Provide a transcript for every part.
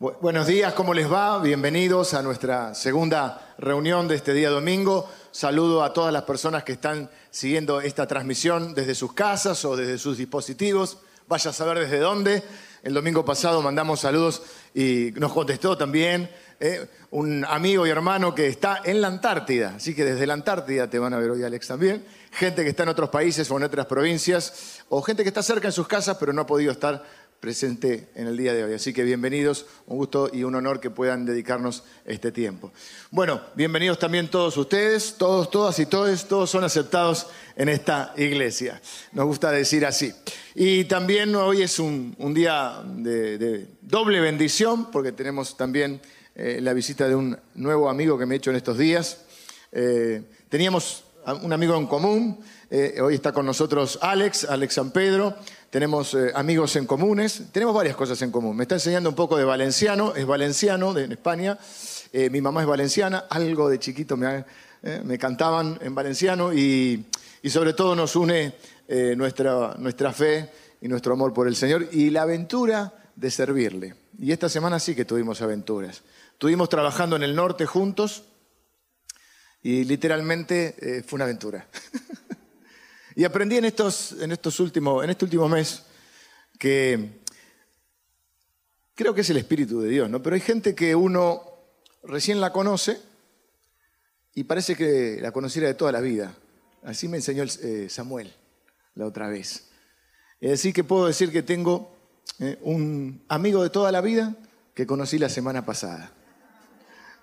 buenos días, ¿cómo les va? Bienvenidos a nuestra segunda reunión de este día domingo. Saludo a todas las personas que están siguiendo esta transmisión desde sus casas o desde sus dispositivos. Vaya a saber desde dónde. El domingo pasado mandamos saludos y nos contestó también eh, un amigo y hermano que está en la Antártida. Así que desde la Antártida te van a ver hoy, Alex, también. Gente que está en otros países o en otras provincias. O gente que está cerca en sus casas pero no ha podido estar presente en el día de hoy. Así que bienvenidos, un gusto y un honor que puedan dedicarnos este tiempo. Bueno, bienvenidos también todos ustedes, todos, todas y todos, todos son aceptados en esta iglesia. Nos gusta decir así. Y también hoy es un, día de, doble bendición, porque tenemos también eh, la visita de un nuevo amigo que me he hecho en estos días. Eh, teníamos un amigo en común, eh, hoy está con nosotros Alex, Alex San Pedro tenemos eh, amigos en comunes, tenemos varias cosas en común. Me está enseñando un poco de valenciano, es valenciano de, en España, eh, mi mamá es valenciana, algo de chiquito me, eh, me cantaban en valenciano y, y, sobre todo nos une nuestra, nuestra fe y nuestro amor por el Señor y la aventura de servirle. Y esta semana sí que tuvimos aventuras. Estuvimos trabajando en el norte juntos y literalmente fue una aventura. Y aprendí en, estos, últimos, en este último mes que creo que es el Espíritu de Dios, ¿no? Pero hay gente que uno recién la conoce y parece que la conociera de toda la vida. Así me enseñó eh, Samuel la otra vez. Es decir, que puedo decir que tengo eh, un amigo de toda la vida que conocí la semana pasada.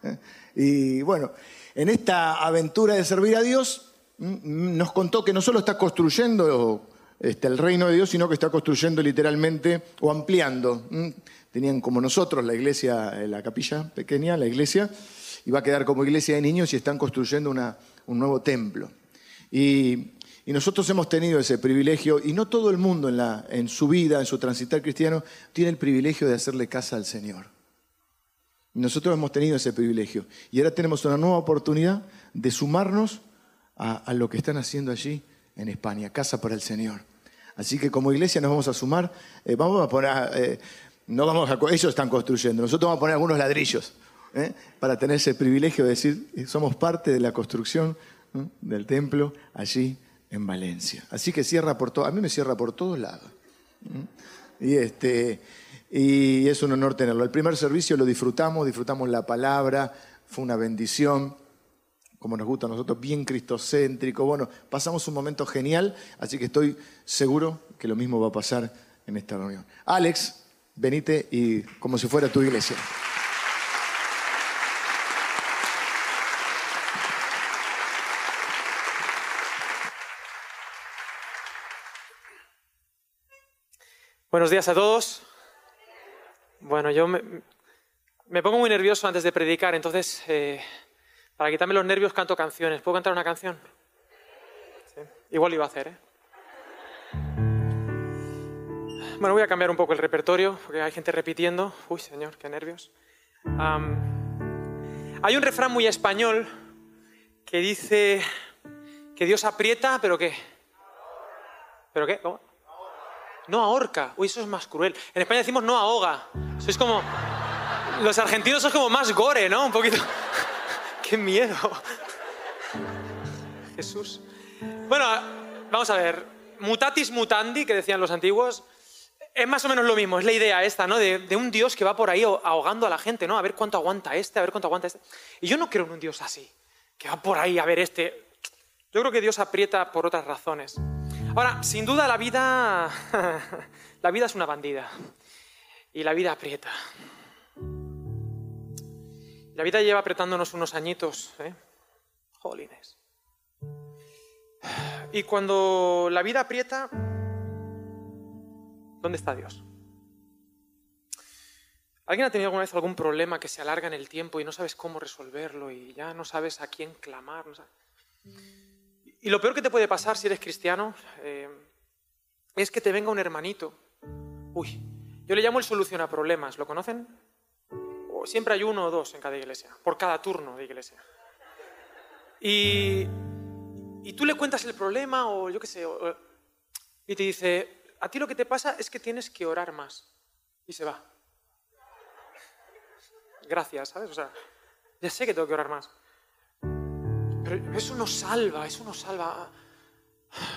¿Eh? Y bueno, en esta aventura de servir a Dios, nos contó que no solo está construyendo este, el reino de Dios, sino que está construyendo literalmente o ampliando. Tenían como nosotros la iglesia, eh, la capilla pequeña, la iglesia, y va a quedar como iglesia de niños y están construyendo un nuevo templo. Y, nosotros hemos tenido ese privilegio, y no todo el mundo en, en su vida, en su transitar cristiano, tiene el privilegio de hacerle casa al Señor. nosotros hemos tenido ese privilegio. Y ahora tenemos una nueva oportunidad de sumarnos a, lo que están haciendo allí en España, Casa para el Señor. Así que como iglesia nos vamos a sumar, eh, vamos a poner, eh, no vamos a, ellos están construyendo, nosotros vamos a poner algunos ladrillos eh, para tener ese privilegio de decir, somos parte de la construcción del templo allí en Valencia. Así que cierra por todo, a mí me cierra por todos lados. Y, este, y es un honor tenerlo. El primer servicio lo disfrutamos, disfrutamos la palabra, fue una bendición como nos gusta a nosotros, bien cristocéntrico. Bueno, pasamos un momento genial, así que estoy seguro que lo mismo va a pasar en esta reunión. Alex, venite y como si fuera tu iglesia. Buenos días a todos. Bueno, yo me, pongo muy nervioso antes de predicar, entonces eh, para quitarme los nervios canto canciones. ¿Puedo cantar una canción? Igual iba a hacer, ¿eh? Bueno, voy a cambiar un poco el repertorio porque hay gente repitiendo. Uy, señor, qué nervios. hay un refrán muy español que dice que Dios aprieta, pero ¿qué? ¿Pero qué? ¿Cómo? No ahorca. Uy, eso es más cruel. En España decimos no ahoga. Sois como... Los argentinos son como más gore, ¿no? Un poquito... ¡Qué miedo! Jesús. Bueno, vamos a ver. Mutatis mutandi, que decían los antiguos, es más o menos lo mismo. Es la idea esta, ¿no? De, un Dios que va por ahí ahogando a la gente, ¿no? A ver cuánto aguanta este, a ver cuánto aguanta este. Y yo no creo en un Dios así, que va por ahí a ver este. Yo creo que Dios aprieta por otras razones. Ahora, sin duda la vida. la vida es una bandida. Y la vida aprieta. La vida lleva apretándonos unos añitos, ¿eh? Jolines. Y cuando la vida aprieta, ¿dónde está Dios? ¿Alguien ha tenido alguna vez algún problema que se alarga en el tiempo y no sabes cómo resolverlo y ya no sabes a quién clamar? Y lo peor que te puede pasar si eres cristiano eh, es que te venga un hermanito. Uy, yo le llamo el solución a problemas, ¿lo conocen? Siempre hay uno o dos en cada iglesia, por cada turno de iglesia. Y, y tú le cuentas el problema o yo qué sé, y te dice, a ti lo que te pasa es que tienes que orar más. Y se va. gracias, ¿sabes? O sea, ya sé que tengo que orar más. Pero eso no salva, eso no salva.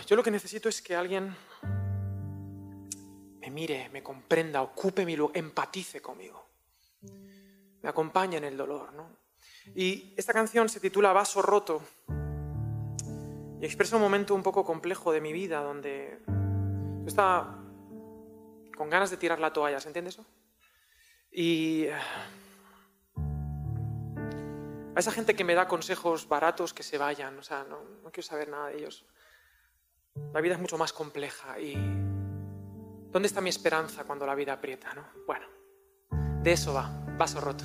Yo lo que necesito es que alguien me mire, me comprenda, ocupe mi lugar, empatice conmigo. Me acompañe en el dolor, ¿no? Y esta canción se titula Vaso roto y expresa un momento un poco complejo de mi vida donde yo estaba con ganas de tirar la toalla, ¿se entiende eso? Y eh, a esa gente que me da consejos baratos que se vayan, o sea, no, no quiero saber nada de ellos. La vida es mucho más compleja y ¿dónde está mi esperanza cuando la vida aprieta, no? Bueno, de eso va, vaso roto.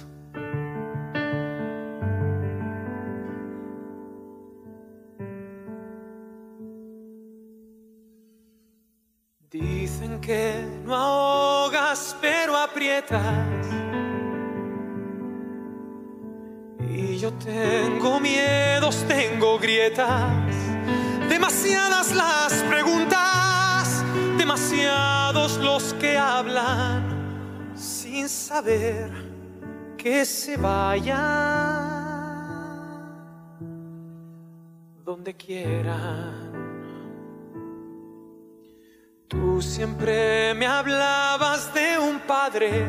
Dicen que no ahogas, pero aprietas. Y yo tengo miedos, tengo grietas. Demasiadas las preguntas, demasiados los que hablan sin saber que se vayan donde quieran. Tú siempre me hablabas de un padre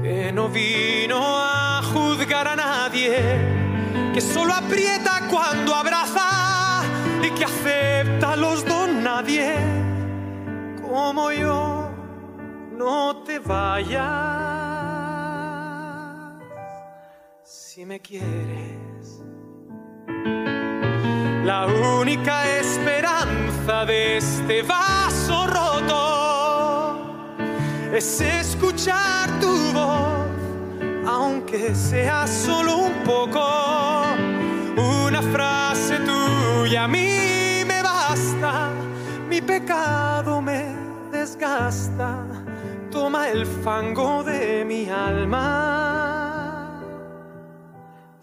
que no vino a juzgar a nadie, que solo aprieta cuando abraza y que acepta los don nadie, como yo, no te vayas si me quieres. La única esperanza de este vaso roto es escuchar tu voz, aunque sea solo un poco. Una frase tuya a mí me basta, mi pecado me desgasta, toma el fango de mi alma,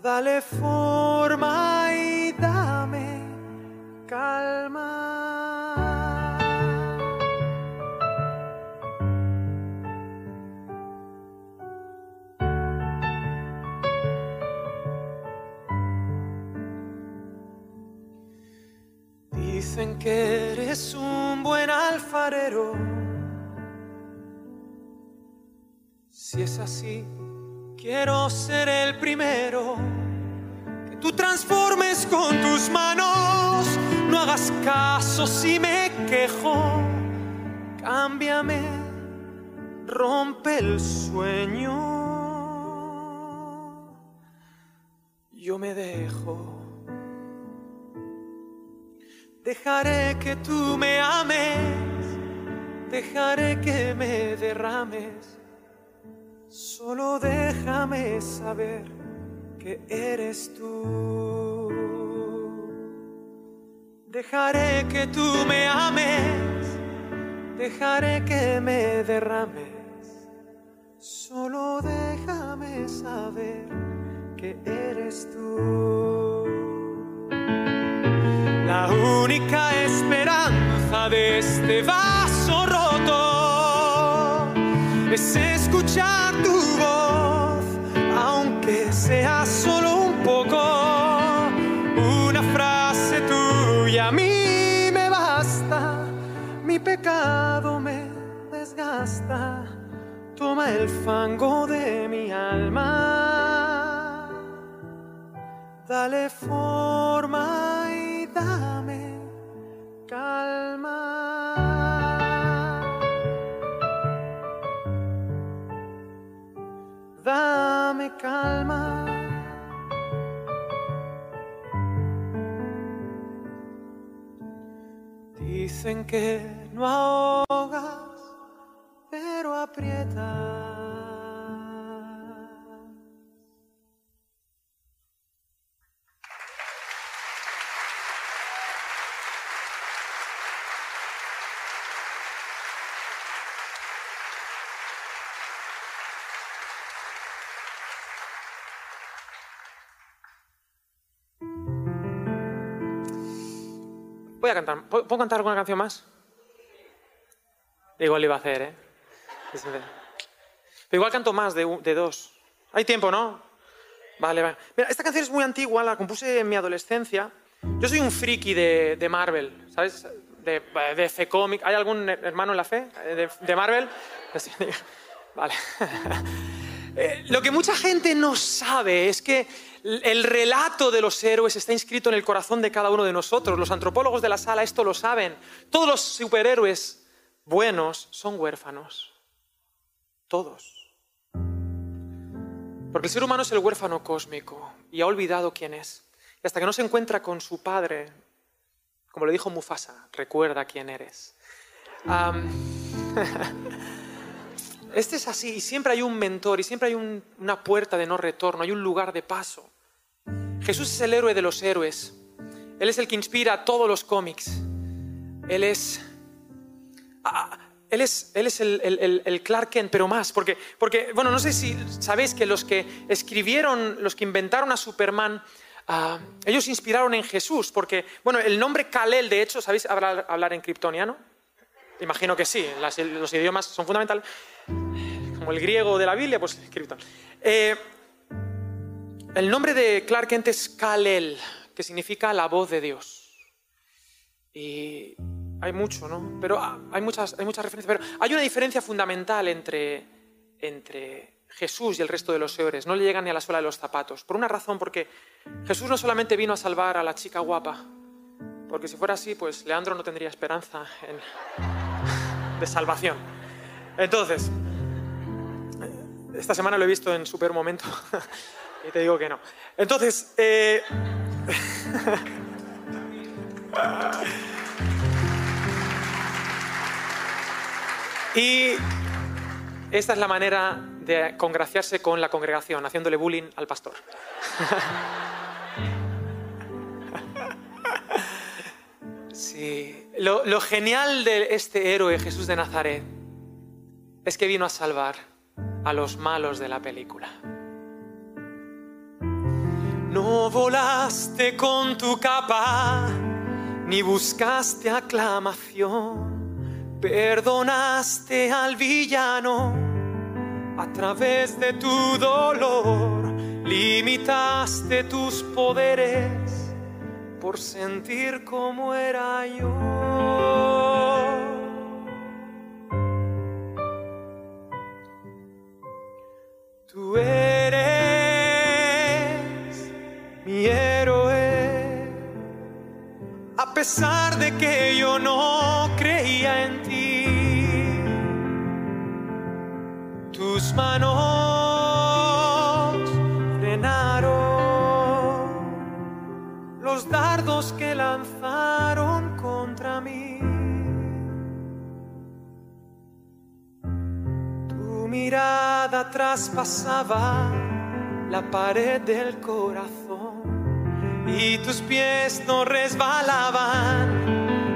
dale forma y dame calma. Dicen que eres un buen alfarero. Si es así, quiero ser el primero. Que tú transformes con tus manos. No hagas caso si me quejo. Cámbiame, rompe el sueño. Yo me dejo. Dejaré que tú me ames, dejaré que me derrames. Solo déjame saber que eres tú. Dejaré que tú me ames, dejaré que me derrames. Solo déjame saber que eres tú. La única esperanza de este vaso es escuchar tu voz, aunque sea solo un poco. Una frase tuya a mí me basta, mi pecado me desgasta. Toma el fango de mi alma, dale forma y dame calma. Calma. Dicen que no ahogas, pero aprietas. Cantar. ¿Puedo cantar alguna canción más? Igual lo iba a hacer, ¿eh? Pero igual canto más de, de dos. Hay tiempo, ¿no? Vale, vale. Mira, esta canción es muy antigua, la compuse en mi adolescencia. Yo soy un friki de, de Marvel, ¿sabes? De, de fe cómic. ¿Hay algún hermano en la fe de, de Marvel? Vale. Eh, Lo que mucha gente no sabe es que el relato de los héroes está inscrito en el corazón de cada uno de nosotros. Los antropólogos de la sala esto lo saben. Todos los superhéroes buenos son huérfanos. Todos. Porque el ser humano es el huérfano cósmico y ha olvidado quién es. Y hasta que no se encuentra con su padre, como le dijo Mufasa, recuerda quién eres. Este es así, y siempre hay un mentor, y siempre hay un- una puerta de no retorno, hay un lugar de paso. Jesús es el héroe de los héroes. Él es el que inspira todos los cómics. Él es. ah, él es, él es el, el- el- Clark Kent, pero más, porque, porque, bueno, no sé si sabéis que los que escribieron, los que inventaron a Superman, ah, ellos inspiraron en Jesús, porque, bueno, el nombre Kalel, de hecho, ¿sabéis hablar, hablar en kryptoniano? Imagino que sí, los idiomas son fundamentales. Como el griego de la Biblia, pues krypton. El nombre de Clark Kent es Kalel, que significa la voz de Dios. Y hay mucho, ¿no? Pero ah, hay muchas, hay muchas referencias. Pero hay una diferencia fundamental entre, entre Jesús y el resto de los héroes. No le llegan ni a la suela de los zapatos. Por una razón, porque Jesús no solamente vino a salvar a la chica guapa, porque si fuera así, pues Leandro no tendría esperanza de salvación. Entonces, esta semana lo he visto en super momento y te digo que no. Entonces, eh, y esta es la manera de congraciarse con la congregación, haciéndole bullying al pastor. Sí, lo, lo genial de este héroe Jesús de Nazaret es que vino a salvar a los malos de la película. No volaste con tu capa, ni buscaste aclamación, perdonaste al villano a través de tu dolor, limitaste tus poderes por sentir como era yo. Tú eres pesar de que yo no creía en ti. Tus manos frenaron los dardos que lanzaron contra mí. Tu mirada traspasaba la pared del corazón y tus pies no resbalaban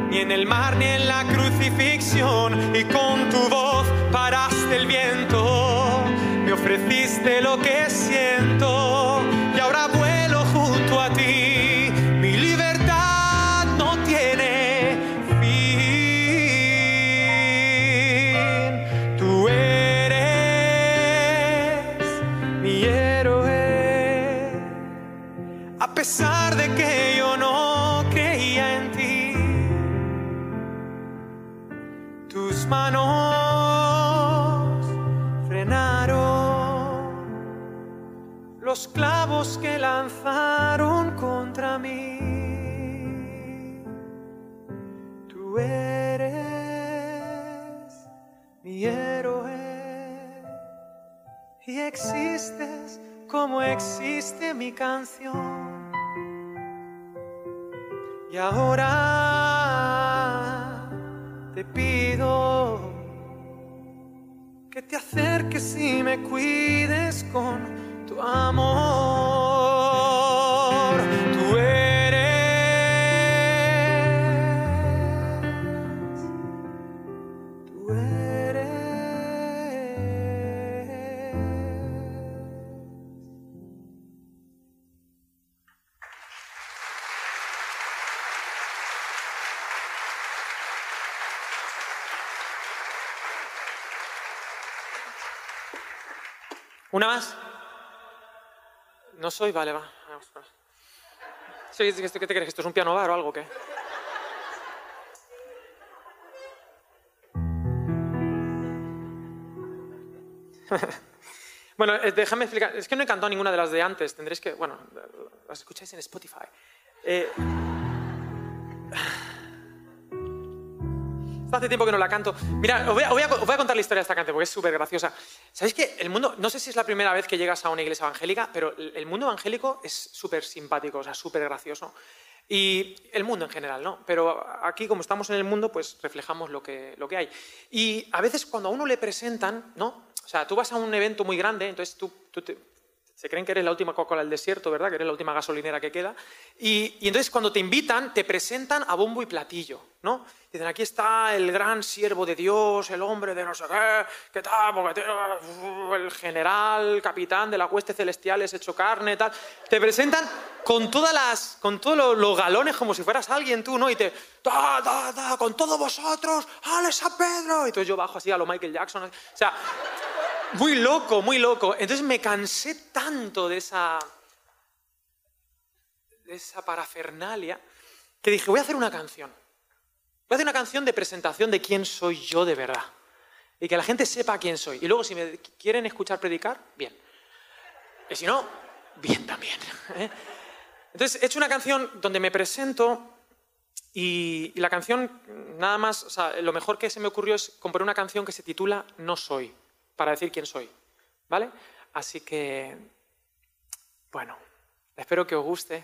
ni en el mar ni en la crucifixión y con tu voz paraste el viento, me ofreciste lo que siento clavos que lanzaron contra mí. Tú eres mi héroe y existes como existe mi canción. Y ahora te pido que te acerques y me cuides con tu amor. Tú eres, tú eres. ¿Una más? No soy, vale, va. ¿Qué te crees? ¿Esto es un piano bar o algo? ¿Qué? bueno, eh, déjame explicar. Es que no he cantado ninguna de las de antes. Tendréis que. Bueno, las escucháis en Spotify. Eh, hace tiempo que no la canto. Mira, os voy, a, os voy a contar la historia de esta canción porque es súper graciosa. ¿Sabéis que el mundo, no sé si es la primera vez que llegas a una iglesia evangélica, pero el mundo evangélico es súper simpático, o sea, súper gracioso. Y el mundo en general, ¿no? Pero aquí, como estamos en el mundo, pues reflejamos lo que, lo que hay. Y a veces cuando a uno le presentan, ¿no? O sea, tú vas a un evento muy grande, entonces tú, tú te, se creen que eres la última Coca-Cola del desierto, ¿verdad? Que eres la última gasolinera que queda. Y, entonces cuando te invitan, te presentan a bombo y platillo, ¿no? Dicen, aquí está el gran siervo de Dios, el hombre de no sé qué, qué tal, porque el general, capitán de la hueste celestial es hecho carne, tal. Te presentan con todas las, con todos los, galones como si fueras alguien tú, ¿no? Y te, da, da, da, con todos vosotros, ¡Alex a Pedro! Y entonces yo bajo así a lo Michael Jackson. O sea, muy loco, muy loco. Entonces me cansé tanto de esa, de esa parafernalia que dije, voy a hacer una canción. Voy a hacer una canción de presentación de quién soy yo de verdad. Y que la gente sepa quién soy. Y luego si me quieren escuchar predicar, bien. Y si no, bien también. ¿eh? Entonces he hecho una canción donde me presento y, la canción, nada más, lo mejor que se me ocurrió es componer una canción que se titula No soy para decir quién soy. ¿Vale? Así que, bueno, espero que os guste.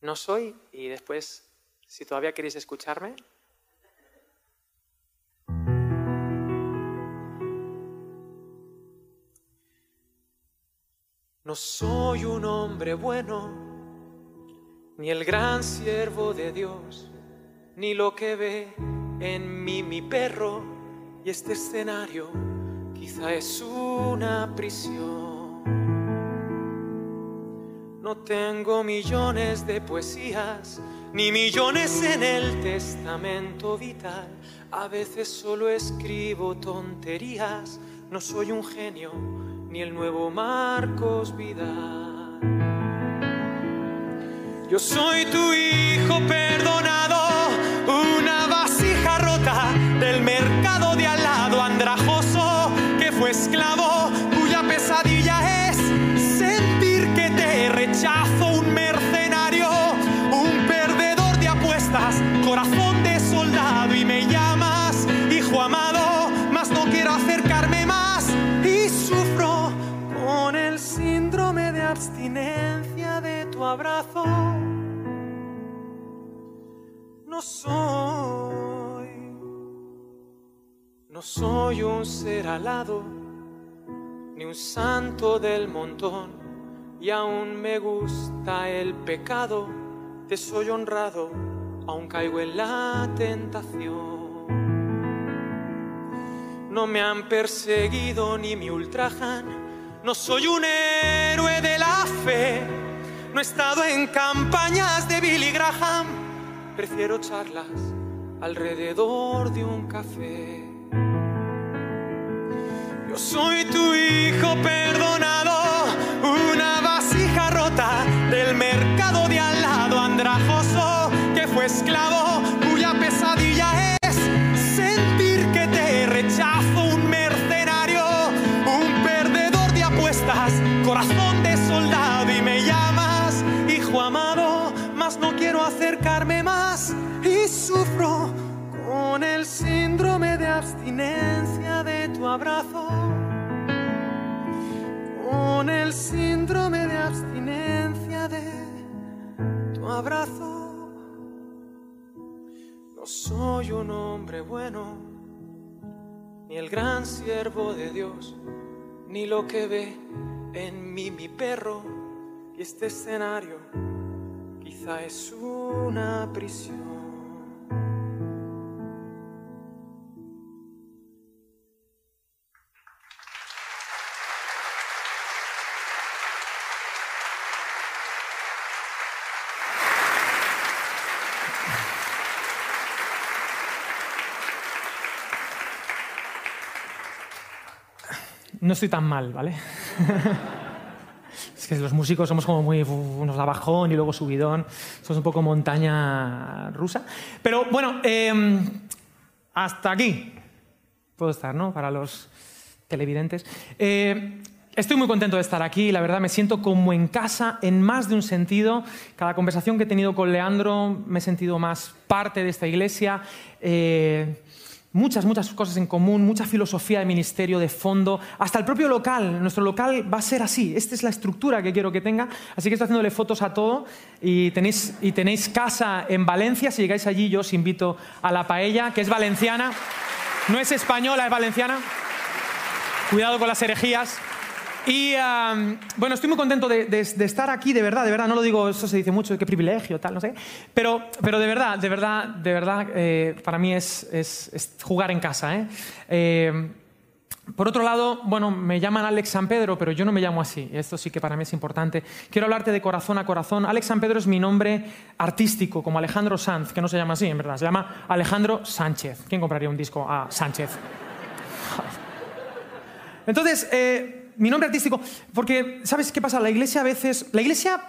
No soy y después, si todavía queréis escucharme, No soy un hombre bueno, ni el gran siervo de Dios, ni lo que ve en mí mi perro y este escenario quizá es una prisión. No tengo millones de poesías, ni millones en el testamento vital. A veces solo escribo tonterías, no soy un genio, ni el nuevo Marcos Vidal. Yo soy tu hijo perdonado, abrazo. No soy, no soy un ser alado ni un santo del montón, y aún me gusta el pecado, te soy honrado, aún caigo en la tentación. No me han perseguido ni me ultrajan, no soy un héroe de la fe, no he estado en campañas de Billy Graham, prefiero charlas alrededor de un café. Yo soy tu hijo perdonado, síndrome de abstinencia de tu abrazo con el síndrome de abstinencia de tu abrazo. No soy un hombre bueno, ni el gran siervo de Dios, ni lo que ve en mí mi perro. Y este escenario quizá es una prisión. No estoy tan mal, ¿vale? Es que los músicos somos como muy. nos da bajón y luego subidón. Somos un poco montaña rusa. Pero bueno, em, hasta aquí puedo estar, ¿no? Para los televidentes. Eh, estoy muy contento de estar aquí, la verdad me siento como en casa en más de un sentido. Cada conversación que he tenido con Leandro me he sentido más parte de esta iglesia. Eh, muchas, muchas cosas en común, mucha filosofía de ministerio de fondo, hasta el propio local. Nuestro local va a ser así, esta es la estructura que quiero que tenga, así que estoy haciéndole fotos a todo y tenéis, y tenéis casa en Valencia, si llegáis allí yo os invito a la paella, que es valenciana, no es española, es valenciana. Cuidado con las herejías. Y bueno, estoy muy contento de, estar aquí, de verdad, de verdad. No lo digo, eso se dice mucho, qué privilegio, tal, no sé. Pero, pero de verdad, de verdad, de verdad, eh, para mí es, es, jugar en casa. ¿eh? ¿eh? por otro lado, bueno, me llaman Alex San Pedro, pero yo no me llamo así. Esto sí que para mí es importante. Quiero hablarte de corazón a corazón. Alex San Pedro es mi nombre artístico, como Alejandro Sanz, que no se llama así, en verdad. Se llama Alejandro Sánchez. ¿Quién compraría un disco a Sánchez? Entonces, eh, mi nombre artístico, porque, ¿sabes qué pasa? La iglesia a veces, la iglesia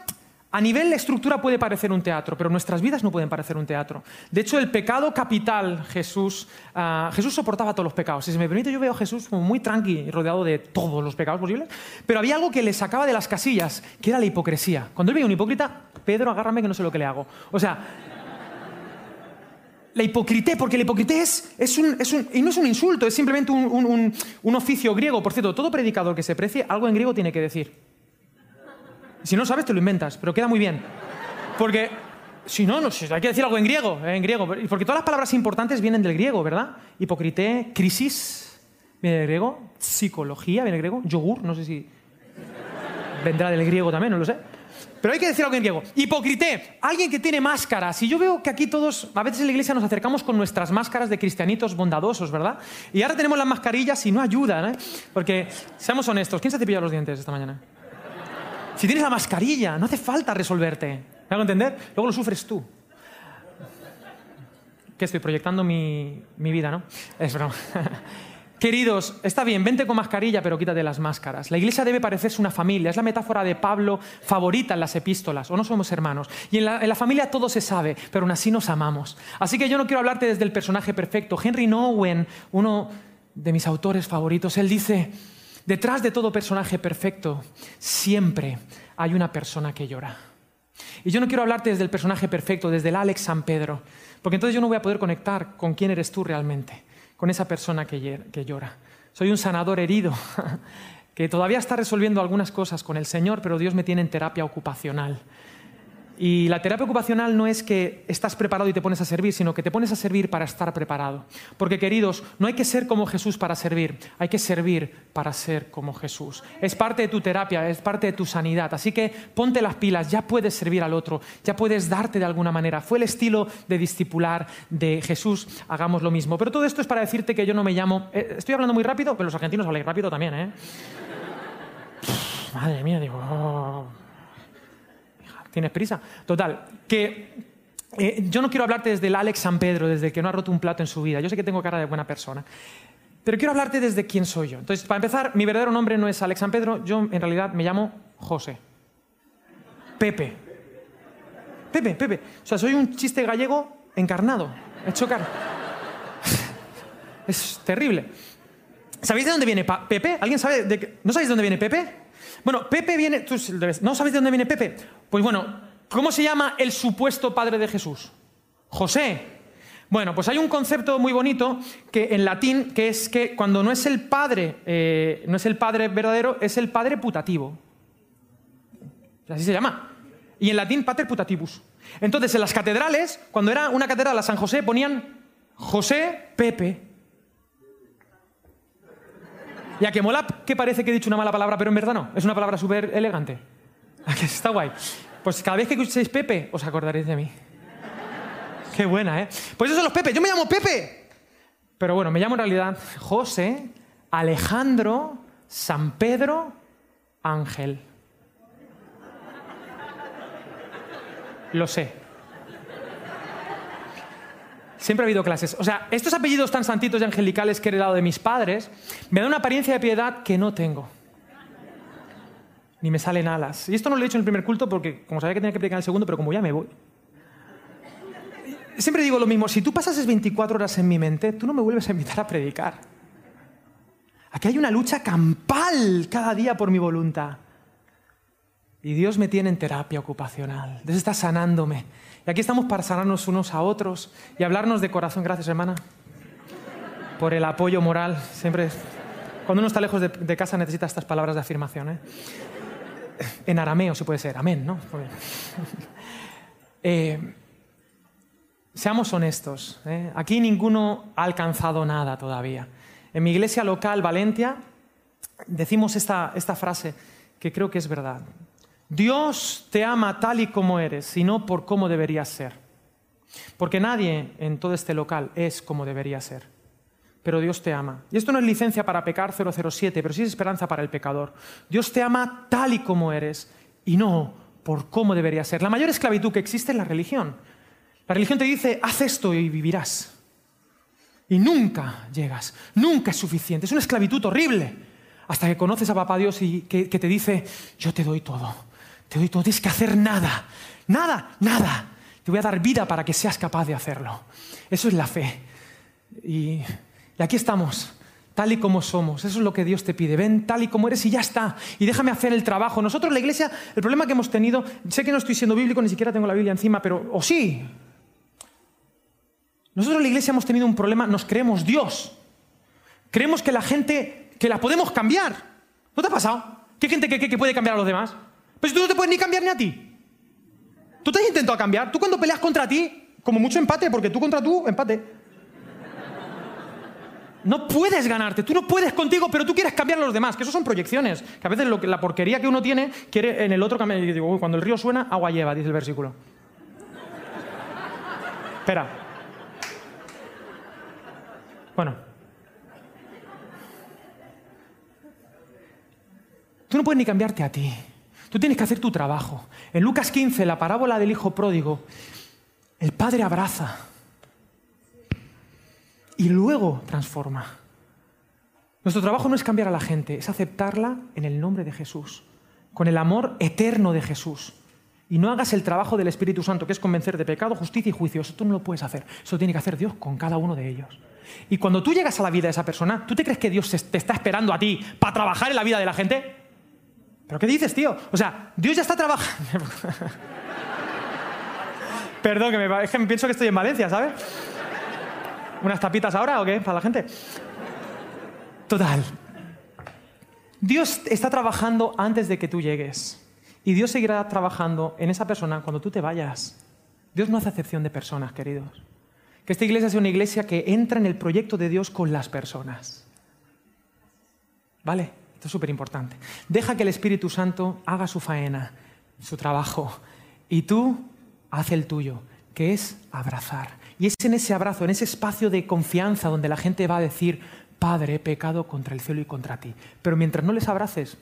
a nivel de estructura puede parecer un teatro, pero nuestras vidas no pueden parecer un teatro. De hecho, el pecado capital, Jesús, ah, Jesús soportaba todos los pecados. Si me permite, yo veo a Jesús como muy tranqui, rodeado de todos los pecados posibles, pero había algo que le sacaba de las casillas, que era la hipocresía. Cuando él veía un hipócrita, Pedro, agárrame que no sé lo que le hago. O sea, la hipocrité, porque la hipocrité es, un, y no es un insulto, es simplemente un, oficio griego. Por cierto, todo predicador que se precie, algo en griego tiene que decir. Si no sabes, te lo inventas, pero queda muy bien. Porque si no, no hay que decir algo en griego, eh, en griego. Porque todas las palabras importantes vienen del griego, ¿verdad? Hipocrité, crisis, viene del griego. Psicología, viene del griego. Yogur, no sé si vendrá del griego también, no lo sé. Pero hay que decir algo en griego. Hipocrité, alguien que tiene máscara. Si yo veo que aquí todos, a veces en la iglesia nos acercamos con nuestras máscaras de cristianitos bondadosos, ¿verdad? Y ahora tenemos las mascarillas y no ayudan, ¿eh? Porque, seamos honestos, ¿quién se ha cepillado los dientes esta mañana? Si tienes la mascarilla, no hace falta resolverte. ¿Me hago entender? Luego lo sufres tú. Que estoy proyectando mi, mi vida, ¿no? Es broma. Queridos, está bien, vente con mascarilla, pero quítate las máscaras. La iglesia debe parecerse una familia. Es la metáfora de Pablo favorita en las epístolas. O no somos hermanos. Y en la, familia todo se sabe, pero aún así nos amamos. Así que yo no quiero hablarte desde el personaje perfecto. Henry Nowen, uno de mis autores favoritos, él dice, detrás de todo personaje perfecto siempre hay una persona que llora. Y yo no quiero hablarte desde el personaje perfecto, desde el Alex San Pedro, porque entonces yo no voy a poder conectar con quién eres tú realmente con esa persona que llora. Soy un sanador herido que todavía está resolviendo algunas cosas con el Señor, pero Dios me tiene en terapia ocupacional. Y la terapia ocupacional no es que estás preparado y te pones a servir, sino que te pones a servir para estar preparado. Porque queridos, no hay que ser como Jesús para servir, hay que servir para ser como Jesús. Es parte de tu terapia, es parte de tu sanidad. Así que ponte las pilas, ya puedes servir al otro, ya puedes darte de alguna manera. Fue el estilo de discipular de Jesús, hagamos lo mismo. Pero todo esto es para decirte que yo no me llamo... Eh, estoy hablando muy rápido, pero los argentinos hablan rápido también, ¿eh? Madre mía, digo... Oh. ¿Tienes prisa? Total, que eh, yo no quiero hablarte desde el Alex San Pedro, desde que no ha roto un plato en su vida. Yo sé que tengo cara de buena persona. Pero quiero hablarte desde quién soy yo. Entonces, para empezar, mi verdadero nombre no es Alex San Pedro, yo en realidad me llamo José. Pepe. Pepe, Pepe. O sea, soy un chiste gallego encarnado, hecho cara. Es terrible. ¿Sabéis de dónde viene Pepe? ¿Alguien sabe? De ¿No sabéis de dónde viene Pepe? Bueno, Pepe viene. ¿No sabéis de dónde viene Pepe? Pues bueno, ¿cómo se llama el supuesto padre de Jesús? José. Bueno, pues hay un concepto muy bonito que en latín que es que cuando no es el padre, eh, no es el padre verdadero, es el padre putativo. Así se llama. Y en latín pater putativus. Entonces, en las catedrales, cuando era una catedral a San José, ponían José Pepe. Y a que mola que parece que he dicho una mala palabra, pero en verdad no. Es una palabra súper elegante. Está guay. Pues cada vez que escuchéis Pepe, os acordaréis de mí. Qué buena, ¿eh? Pues eso son los Pepe. Yo me llamo Pepe. Pero bueno, me llamo en realidad José, Alejandro, San Pedro, Ángel. Lo sé. Siempre ha habido clases. O sea, estos apellidos tan santitos y angelicales que he heredado de mis padres me dan una apariencia de piedad que no tengo. ni me salen alas. Y esto no lo he hecho en el primer culto porque, como sabía que tenía que predicar en el segundo, pero como ya me voy. Siempre digo lo mismo, si tú pasas 24 horas en mi mente, tú no me vuelves a invitar a predicar. Aquí hay una lucha campal cada día por mi voluntad. Y Dios me tiene en terapia ocupacional. Dios está sanándome. Y aquí estamos para sanarnos unos a otros y hablarnos de corazón. Gracias, hermana, por el apoyo moral. Siempre, cuando uno está lejos de, casa, necesita estas palabras de afirmación. ¿eh? En arameo, si puede ser. Amén, ¿no? Eh, seamos honestos. ¿eh? Aquí ninguno ha alcanzado nada todavía. En mi iglesia local, Valencia, decimos esta, esta frase que creo que es verdad. Dios te ama tal y como eres, sino por cómo deberías ser. Porque nadie en todo este local es como debería ser. Pero Dios te ama. Y esto no es licencia para pecar 007, pero sí es esperanza para el pecador. Dios te ama tal y como eres y no por cómo debería ser. La mayor esclavitud que existe es la religión. La religión te dice, haz esto y vivirás. Y nunca llegas, nunca es suficiente. Es una esclavitud horrible. Hasta que conoces a Papá Dios y que te dice, yo te doy todo te doy todo, tienes que hacer nada, nada, nada. Te voy a dar vida para que seas capaz de hacerlo. Eso es la fe. Y, aquí estamos, tal y como somos. Eso es lo que Dios te pide. Ven tal y como eres y ya está. Y déjame hacer el trabajo. Nosotros, la iglesia, el problema que hemos tenido, sé que no estoy siendo bíblico, ni siquiera tengo la Biblia encima, pero, o sí. Nosotros, la iglesia, hemos tenido un problema, nos creemos Dios. Creemos que la gente, que la podemos cambiar. ¿No te ha pasado? ¿Qué gente que puede cambiar a los demás? Pues tú no te puedes ni cambiar ni a ti. Tú te has intentado cambiar. Tú cuando peleas contra ti, como mucho empate, porque tú contra tú, empate. No puedes ganarte, tú no puedes contigo, pero tú quieres cambiar a los demás, que eso son proyecciones. Que a veces la porquería que uno tiene quiere en el otro cambiar. Y digo, cuando el río suena, agua lleva, dice el versículo. Espera. Bueno. Tú no puedes ni cambiarte a ti. Tú tienes que hacer tu trabajo. En Lucas 15, la parábola del hijo pródigo, el padre abraza y luego transforma. Nuestro trabajo no es cambiar a la gente, es aceptarla en el nombre de Jesús, con el amor eterno de Jesús. Y no hagas el trabajo del Espíritu Santo, que es convencer de pecado, justicia y juicio. Eso tú no lo puedes hacer. Eso tiene que hacer Dios con cada uno de ellos. Y cuando tú llegas a la vida de esa persona, ¿tú te crees que Dios te está esperando a ti para trabajar en la vida de la gente? ¿Pero qué dices, tío? O sea, Dios ya está trabajando. Perdón, que me, es que pienso que estoy en Valencia, ¿sabes? ¿Unas tapitas ahora o qué? Para la gente. Total. Dios está trabajando antes de que tú llegues. Y Dios seguirá trabajando en esa persona cuando tú te vayas. Dios no hace acepción de personas, queridos. Que esta iglesia sea una iglesia que entra en el proyecto de Dios con las personas. ¿Vale? Es súper importante. Deja que el Espíritu Santo haga su faena, su trabajo, y tú haz el tuyo, que es abrazar. Y es en ese abrazo, en ese espacio de confianza donde la gente va a decir, Padre, he pecado contra el cielo y contra ti. Pero mientras no les abraces,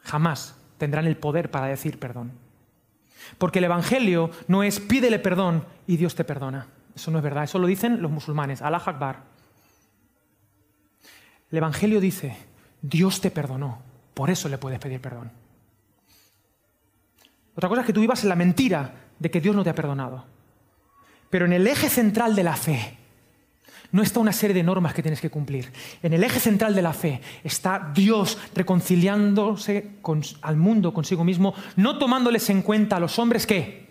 jamás tendrán el poder para decir perdón. Porque el Evangelio no es pídele perdón y Dios te perdona. Eso no es verdad, eso lo dicen los musulmanes, Allah Akbar. El Evangelio dice, Dios te perdonó, por eso le puedes pedir perdón. Otra cosa es que tú vivas en la mentira de que Dios no te ha perdonado. Pero en el eje central de la fe no está una serie de normas que tienes que cumplir. En el eje central de la fe está Dios reconciliándose al mundo consigo mismo, no tomándoles en cuenta a los hombres que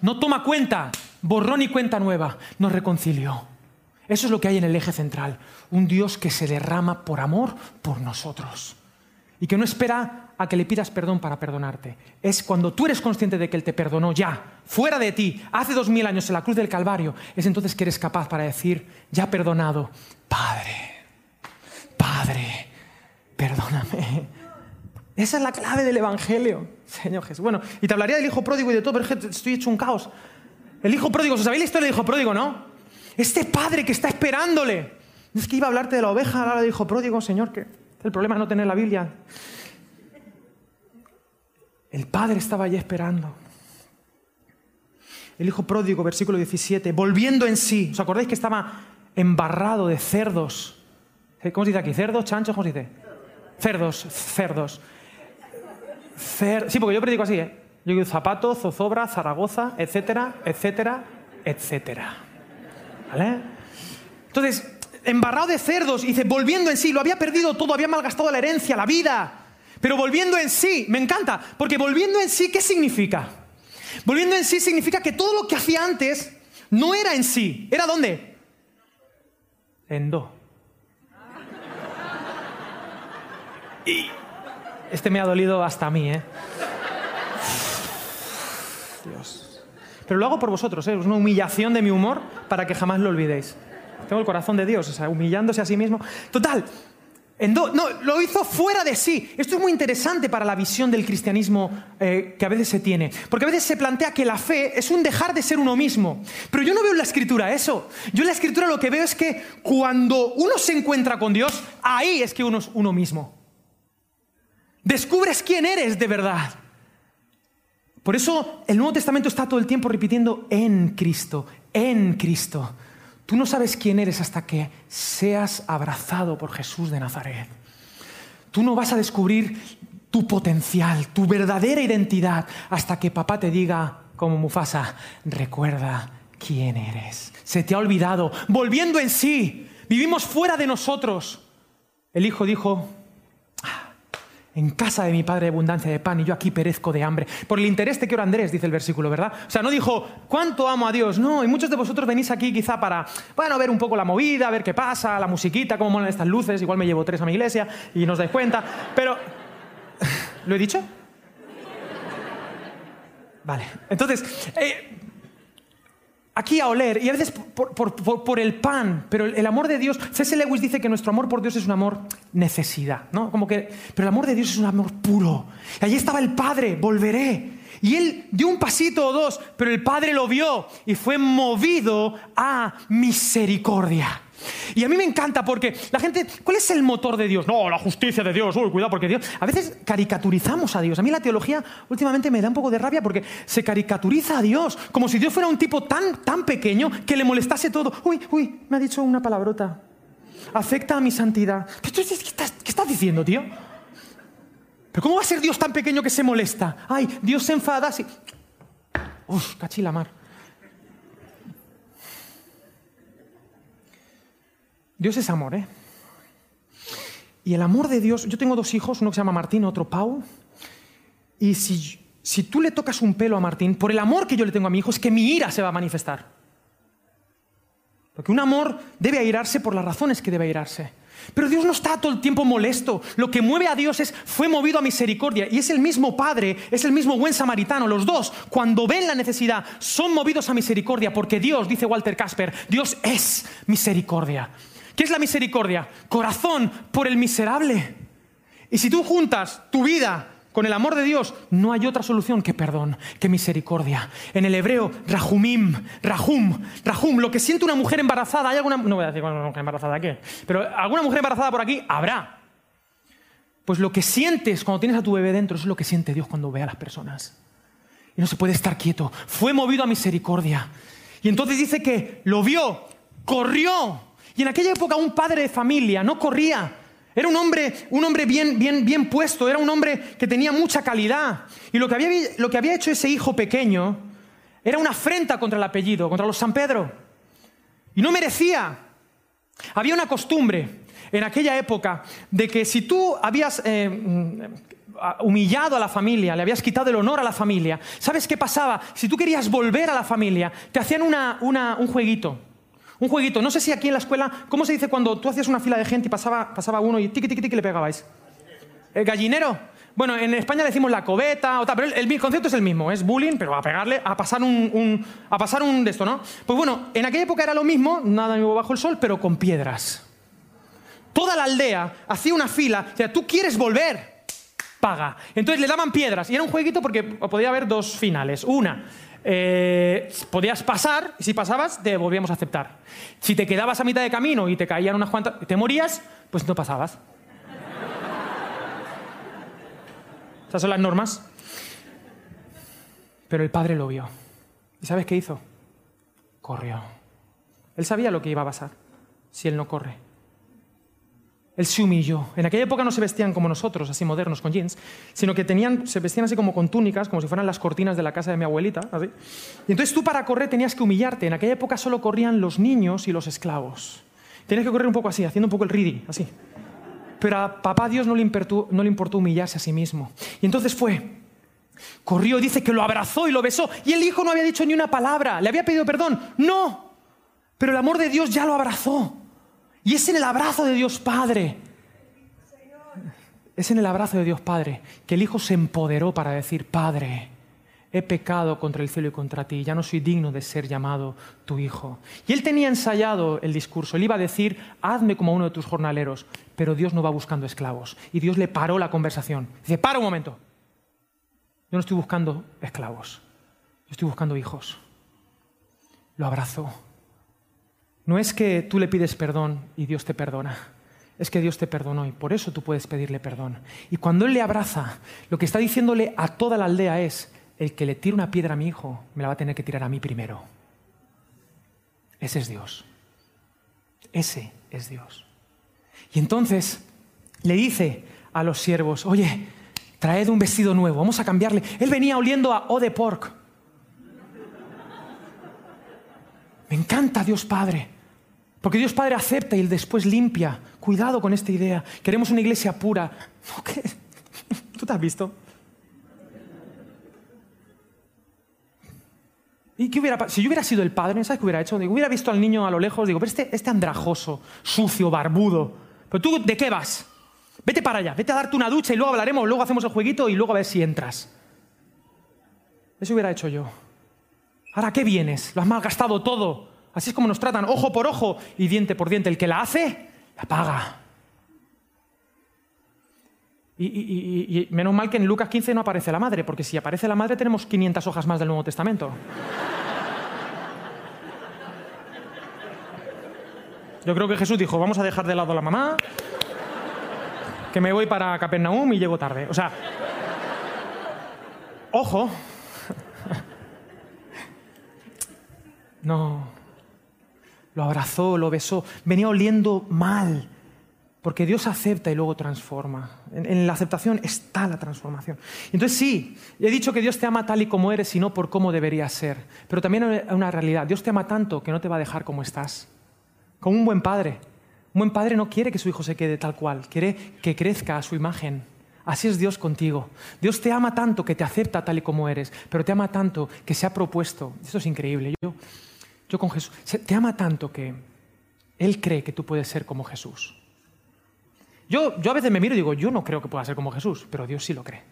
no toma cuenta, borrón y cuenta nueva, nos reconcilió. Eso es lo que hay en el eje central. Un Dios que se derrama por amor por nosotros. Y que no espera a que le pidas perdón para perdonarte. Es cuando tú eres consciente de que Él te perdonó ya, fuera de ti, hace dos mil años en la cruz del Calvario, es entonces que eres capaz para decir, ya perdonado, Padre, Padre, perdóname. Esa es la clave del Evangelio, Señor Jesús. Bueno, y te hablaría del hijo pródigo y de todo, pero estoy hecho un caos. El hijo pródigo, ¿sabéis la historia del hijo pródigo, no? Este padre que está esperándole. Es que iba a hablarte de la oveja, ahora dijo pródigo, Señor, que el problema es no tener la Biblia. El padre estaba allí esperando. El hijo pródigo, versículo 17, volviendo en sí. ¿Os acordáis que estaba embarrado de cerdos? ¿Cómo se dice aquí? ¿Cerdos, chanchos? ¿Cómo se dice? Cerdos, cerdos. cer- Sí, porque yo predico así, ¿eh? Yo digo zapato, zozobra, Zaragoza, etcétera, etcétera, etcétera. Entonces, embarrado de cerdos, dice, volviendo en sí, lo había perdido todo, había malgastado la herencia, la vida. Pero volviendo en sí, me encanta, porque volviendo en sí, ¿qué significa? Volviendo en sí significa que todo lo que hacía antes no era en sí. ¿Era dónde? En do. Y este me ha dolido hasta a mí, ¿eh? Dios. Pero lo hago por vosotros, ¿eh? Es una humillación de mi humor para que jamás lo olvidéis. Tengo el corazón de Dios, o humillándose a sí mismo. Total. no, lo hizo fuera de sí. Esto es muy interesante para la visión del cristianismo eh, que a veces se tiene. Porque a veces se plantea que la fe es un dejar de ser uno mismo. Pero yo no veo en la escritura eso. Yo en la escritura lo que veo es que cuando uno se encuentra con Dios, ahí es que uno es uno mismo. Descubres quién eres de verdad. Por eso el Nuevo Testamento está todo el tiempo repitiendo en Cristo, en Cristo. Tú no sabes quién eres hasta que seas abrazado por Jesús de Nazaret. Tú no vas a descubrir tu potencial, tu verdadera identidad, hasta que papá te diga, como Mufasa, recuerda quién eres. Se te ha olvidado, volviendo en sí. Vivimos fuera de nosotros. El hijo dijo, en casa de mi padre abundancia de pan y yo aquí perezco de hambre. Por el interés te quiero Andrés, dice el versículo, ¿verdad? O sea, no dijo, ¿cuánto amo a Dios? No, y muchos de vosotros venís aquí quizá para, bueno, ver un poco la movida, ver qué pasa, la musiquita, cómo molan estas luces, igual me llevo tres a mi iglesia y no os dais cuenta. Pero, ¿lo he dicho? Vale, entonces, eh, aquí a oler, y a veces por, el pan, pero el, el amor de Dios, C.S. Lewis dice que nuestro amor por Dios es un amor necesidad, ¿no? Como que, pero el amor de Dios es un amor puro. Y allí estaba el Padre, volveré. Y él dio un pasito o dos, pero el Padre lo vio y fue movido a misericordia. Y a mí me encanta porque la gente, ¿cuál es el motor de Dios? No, la justicia de Dios, uy, cuidado porque Dios. A veces caricaturizamos a Dios. A mí la teología últimamente me da un poco de rabia porque se caricaturiza a Dios, como si Dios fuera un tipo tan, tan pequeño que le molestase todo. Uy, uy, me ha dicho una palabrota. Afecta a mi santidad. ¿Qué, estás, diciendo, tío? ¿Pero cómo va a ser Dios tan pequeño que se molesta? Ay, Dios se enfada así. Uf, cachila Dios es amor, ¿eh? Y el amor de Dios, yo tengo dos hijos, uno que se llama Martín, otro Pau, y si, si tú le tocas un pelo a Martín, por el amor que yo le tengo a mi hijo, es que mi ira se va a manifestar. Porque un amor debe airarse por las razones que debe airarse. Pero Dios no está todo el tiempo molesto. Lo que mueve a Dios es, fue movido a misericordia. Y es el mismo Padre, es el mismo buen samaritano. Los dos, cuando ven la necesidad, son movidos a misericordia. Porque Dios, dice Walter Casper, Dios es misericordia. ¿Qué es la misericordia? Corazón por el miserable. Y si tú juntas tu vida con el amor de Dios, no hay otra solución que perdón, que misericordia. En el hebreo, rahumim, rahum, rahum, lo que siente una mujer embarazada, hay alguna, no voy a decir una mujer embarazada qué, pero alguna mujer embarazada por aquí habrá. Pues lo que sientes cuando tienes a tu bebé dentro, es lo que siente Dios cuando ve a las personas. Y no se puede estar quieto. Fue movido a misericordia. Y entonces dice que lo vio, corrió. Y en aquella época un padre de familia no corría. Era un hombre, un hombre bien, bien, bien puesto, era un hombre que tenía mucha calidad. Y lo que, había, lo que había hecho ese hijo pequeño era una afrenta contra el apellido, contra los San Pedro. Y no merecía. Había una costumbre en aquella época de que si tú habías eh, mm, humillado a la familia, le habías quitado el honor a la familia, ¿sabes qué pasaba? Si tú querías volver a la familia, te hacían una- una- un jueguito. Un jueguito. No sé si aquí en la escuela, ¿cómo se dice cuando tú hacías una fila de gente y pasaba, pasaba uno y tiqui, tiqui, tiqui le pegabais? ¿El gallinero? Bueno, en España decimos la cobeta o tal, pero el, el concepto es el mismo, es bullying, pero a pegarle, a pasar un, un- a pasar un de esto, ¿no? Pues bueno, en aquella época era lo mismo, nada nuevo bajo el sol, pero con piedras. Toda la aldea hacía una fila, o sea, tú quieres volver, paga. Entonces le daban piedras y era un jueguito porque podía haber dos finales. Una, eh, podías pasar y si pasabas te volvíamos a aceptar. Si te quedabas a mitad de camino y te caían unas cuantas, te morías, pues no pasabas. Esas son las normas. Pero el padre lo vio. ¿Y sabes qué hizo? Corrió. Él sabía lo que iba a pasar si él no corre. Él se humilló. En aquella época no se vestían como nosotros, así modernos, con jeans, sino que tenían, se vestían así como con túnicas, como si fueran las cortinas de la casa de mi abuelita. Y entonces tú para correr tenías que humillarte. En aquella época solo corrían los niños y los esclavos. Tenías que correr un poco así, haciendo un poco el reading, así. Pero a papá Dios no le, importó, no le importó humillarse a sí mismo. Y entonces fue, corrió, dice que lo abrazó y lo besó. Y el hijo no había dicho ni una palabra, le había pedido perdón. No, pero el amor de Dios ya lo abrazó. Y es en el abrazo de Dios Padre, es en el abrazo de Dios Padre que el Hijo se empoderó para decir, Padre, he pecado contra el cielo y contra ti, ya no soy digno de ser llamado tu Hijo. Y él tenía ensayado el discurso, él iba a decir, hazme como uno de tus jornaleros, pero Dios no va buscando esclavos. Y Dios le paró la conversación. Dice, para un momento, yo no estoy buscando esclavos, yo estoy buscando hijos. Lo abrazó no es que tú le pides perdón y Dios te perdona. Es que Dios te perdonó y por eso tú puedes pedirle perdón. Y cuando Él le abraza, lo que está diciéndole a toda la aldea es, el que le tire una piedra a mi hijo, me la va a tener que tirar a mí primero. Ese es Dios. Ese es Dios. Y entonces le dice a los siervos, oye, traed un vestido nuevo, vamos a cambiarle. Él venía oliendo a O de pork. Me encanta Dios Padre. Porque Dios Padre acepta y después limpia. Cuidado con esta idea. Queremos una iglesia pura. ¿Tú te has visto? ¿Y qué si yo hubiera sido el padre, ¿sabes qué hubiera hecho? Hubiera visto al niño a lo lejos, digo, pero este, este andrajoso, sucio, barbudo. ¿Pero tú de qué vas? Vete para allá, vete a darte una ducha y luego hablaremos, luego hacemos el jueguito y luego a ver si entras. Eso hubiera hecho yo. Ahora, ¿qué vienes? Lo has malgastado todo. Así es como nos tratan, ojo por ojo y diente por diente. El que la hace, la paga. Y, menos mal que en Lucas 15 no aparece la madre, porque si aparece la madre tenemos 500 hojas más del Nuevo Testamento. Yo creo que Jesús dijo, vamos a dejar de lado a la mamá, que me voy para Capernaum y llego tarde. O sea, ojo, No. Lo abrazó, lo besó. Venía oliendo mal. Porque Dios acepta y luego transforma. En, la aceptación está la transformación. Entonces sí, he dicho que Dios te ama tal y como eres y no por cómo deberías ser. Pero también hay una realidad. Dios te ama tanto que no te va a dejar como estás. Como un buen padre. Un buen padre no quiere que su hijo se quede tal cual. Quiere que crezca a su imagen. Así es Dios contigo. Dios te ama tanto que te acepta tal y como eres. Pero te ama tanto que se ha propuesto. Esto es increíble. Yo yo con Jesús, te ama tanto que Él cree que tú puedes ser como Jesús. Yo, yo a veces me miro y digo, yo no creo que pueda ser como Jesús, pero Dios sí lo cree.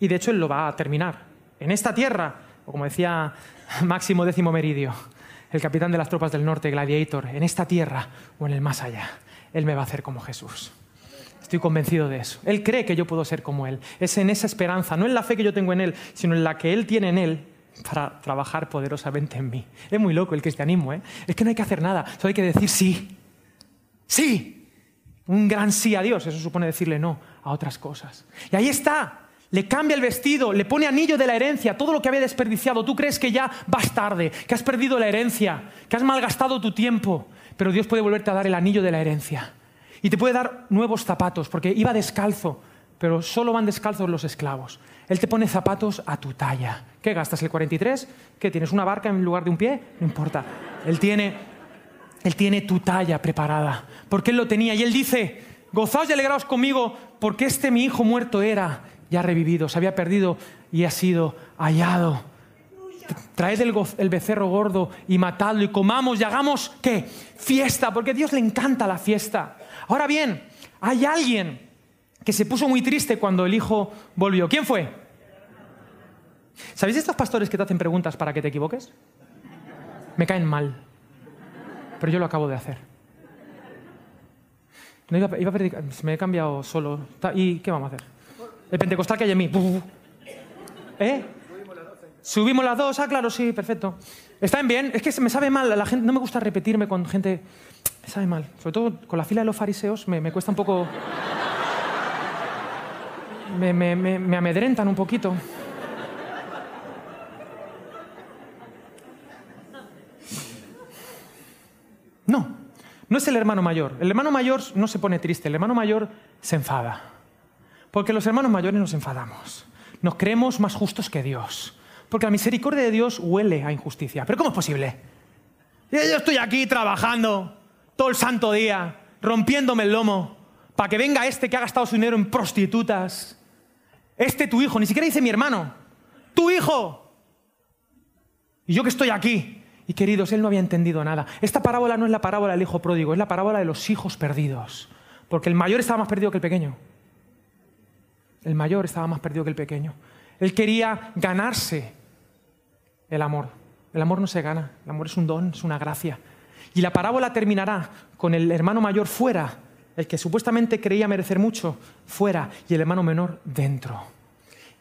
Y de hecho Él lo va a terminar. En esta tierra, o como decía Máximo Décimo Meridio, el capitán de las tropas del norte, Gladiator, en esta tierra o en el más allá, Él me va a hacer como Jesús. Estoy convencido de eso. Él cree que yo puedo ser como Él. Es en esa esperanza, no en la fe que yo tengo en Él, sino en la que Él tiene en Él, para trabajar poderosamente en mí. Es muy loco el cristianismo, ¿eh? Es que no hay que hacer nada, solo hay que decir sí. Sí. Un gran sí a Dios, eso supone decirle no a otras cosas. Y ahí está. Le cambia el vestido, le pone anillo de la herencia, todo lo que había desperdiciado. Tú crees que ya vas tarde, que has perdido la herencia, que has malgastado tu tiempo, pero Dios puede volverte a dar el anillo de la herencia. Y te puede dar nuevos zapatos, porque iba descalzo, pero solo van descalzos los esclavos. Él te pone zapatos a tu talla. ¿Qué gastas el 43? ¿Qué tienes una barca en lugar de un pie? No importa. Él tiene, él tiene tu talla preparada, porque Él lo tenía. Y Él dice, gozaos y alegraos conmigo, porque este mi hijo muerto era, ya revivido, se había perdido y ha sido hallado. Traed el, becerro gordo y matadlo y comamos y hagamos, ¿qué? Fiesta, porque Dios le encanta la fiesta. Ahora bien, hay alguien que se puso muy triste cuando el hijo volvió. ¿Quién fue? ¿Sabéis estos pastores que te hacen preguntas para que te equivoques? Me caen mal, pero yo lo acabo de hacer. No iba, a me he cambiado solo. ¿Y qué vamos a hacer? El pentecostal que hay en mí. ¿Eh? Subimos las dos. Ah, claro, sí, perfecto. ¿Están bien? Es que me sabe mal. La gente, no me gusta repetirme con gente. Me sabe mal. Sobre todo con la fila de los fariseos me cuesta un poco me, amedrentan un poquito. No, no es el hermano mayor? El hermano mayor no se pone triste, el hermano mayor se enfada. Porque los hermanos mayores nos enfadamos. Nos creemos más justos que Dios. Porque la misericordia de Dios huele a injusticia. ¿Pero cómo es posible? Yo estoy aquí trabajando todo el santo día, rompiéndome el lomo, para que venga este que ha gastado su dinero en prostitutas. Este tu hijo, ni siquiera dice mi hermano, tu hijo. Y yo que estoy aquí. Y queridos, él no había entendido nada. Esta parábola no es la parábola del hijo pródigo, es la parábola de los hijos perdidos. Porque el mayor estaba más perdido que el pequeño. El mayor estaba más perdido que el pequeño. Él quería ganarse el amor. El amor no se gana, el amor es un don, es una gracia. Y la parábola terminará con el hermano mayor fuera, el que supuestamente creía merecer mucho, fuera, y el hermano menor dentro.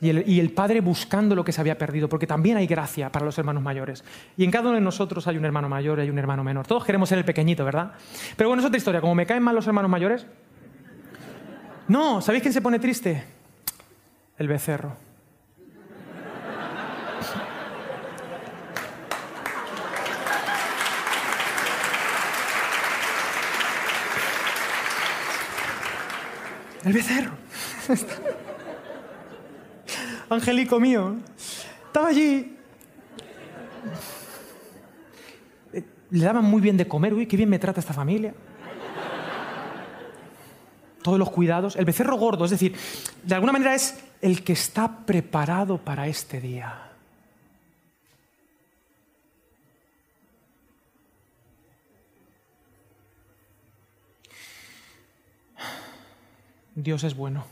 Y el, y el, padre buscando lo que se había perdido, porque también hay gracia para los hermanos mayores. Y en cada uno de nosotros hay un hermano mayor y hay un hermano menor. Todos queremos ser el pequeñito, ¿verdad? Pero bueno, es otra historia. Como me caen mal los hermanos mayores. No, ¿sabéis quién se pone triste? El becerro. El becerro. Angelico mío. Estaba allí. Le daban muy bien de comer. Uy, qué bien me trata esta familia. Todos los cuidados. El becerro gordo, es decir, de alguna manera es el que está preparado para este día. Dios es bueno,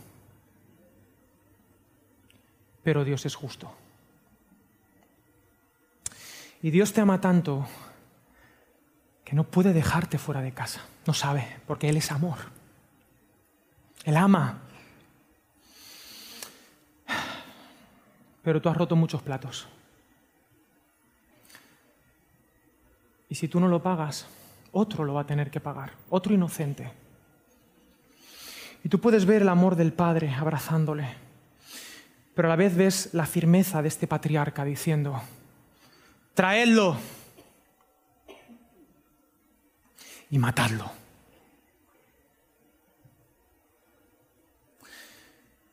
pero Dios es justo. Y Dios te ama tanto que no puede dejarte fuera de casa. No sabe, porque Él es amor. Él ama. Pero tú has roto muchos platos. Y si tú no lo pagas, otro lo va a tener que pagar, otro inocente. Y tú puedes ver el amor del Padre abrazándole, pero a la vez ves la firmeza de este patriarca diciendo, traedlo y matadlo.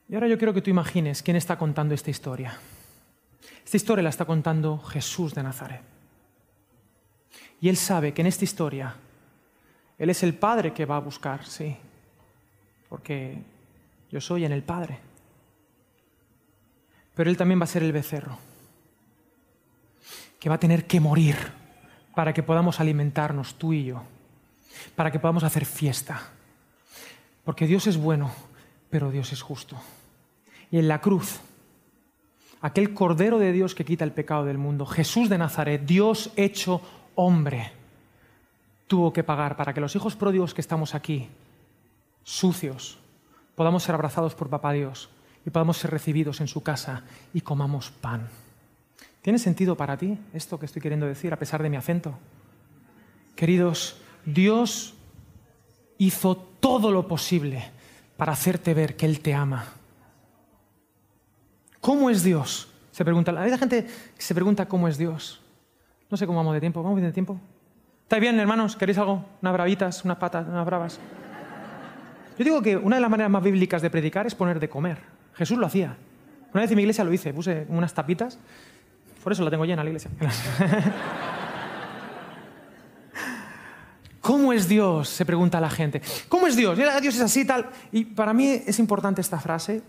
Y ahora yo quiero que tú imagines quién está contando esta historia. Esta historia la está contando Jesús de Nazaret. Y él sabe que en esta historia él es el Padre que va a buscar, sí, porque yo soy en el Padre. Pero Él también va a ser el becerro, que va a tener que morir para que podamos alimentarnos tú y yo, para que podamos hacer fiesta. Porque Dios es bueno, pero Dios es justo. Y en la cruz, aquel Cordero de Dios que quita el pecado del mundo, Jesús de Nazaret, Dios hecho hombre, tuvo que pagar para que los hijos pródigos que estamos aquí sucios, podamos ser abrazados por Papá Dios y podamos ser recibidos en su casa y comamos pan. ¿Tiene sentido para ti esto que estoy queriendo decir a pesar de mi acento? Queridos, Dios hizo todo lo posible para hacerte ver que Él te ama. ¿Cómo es Dios? Se pregunta. Hay gente que se pregunta cómo es Dios. No sé cómo vamos de tiempo. ¿Vamos bien de tiempo? ¿Estáis bien, hermanos? ¿Queréis algo? ¿Unas bravitas? ¿Unas patas? ¿Unas bravas? Yo digo que una de las maneras más bíblicas de predicar es poner de comer. Jesús lo hacía. Una vez en mi iglesia lo hice, puse unas tapitas. Por eso la tengo llena la iglesia. ¿Cómo es Dios? Se pregunta la gente. ¿Cómo es Dios? Dios es así, tal. Y para mí es importante esta frase.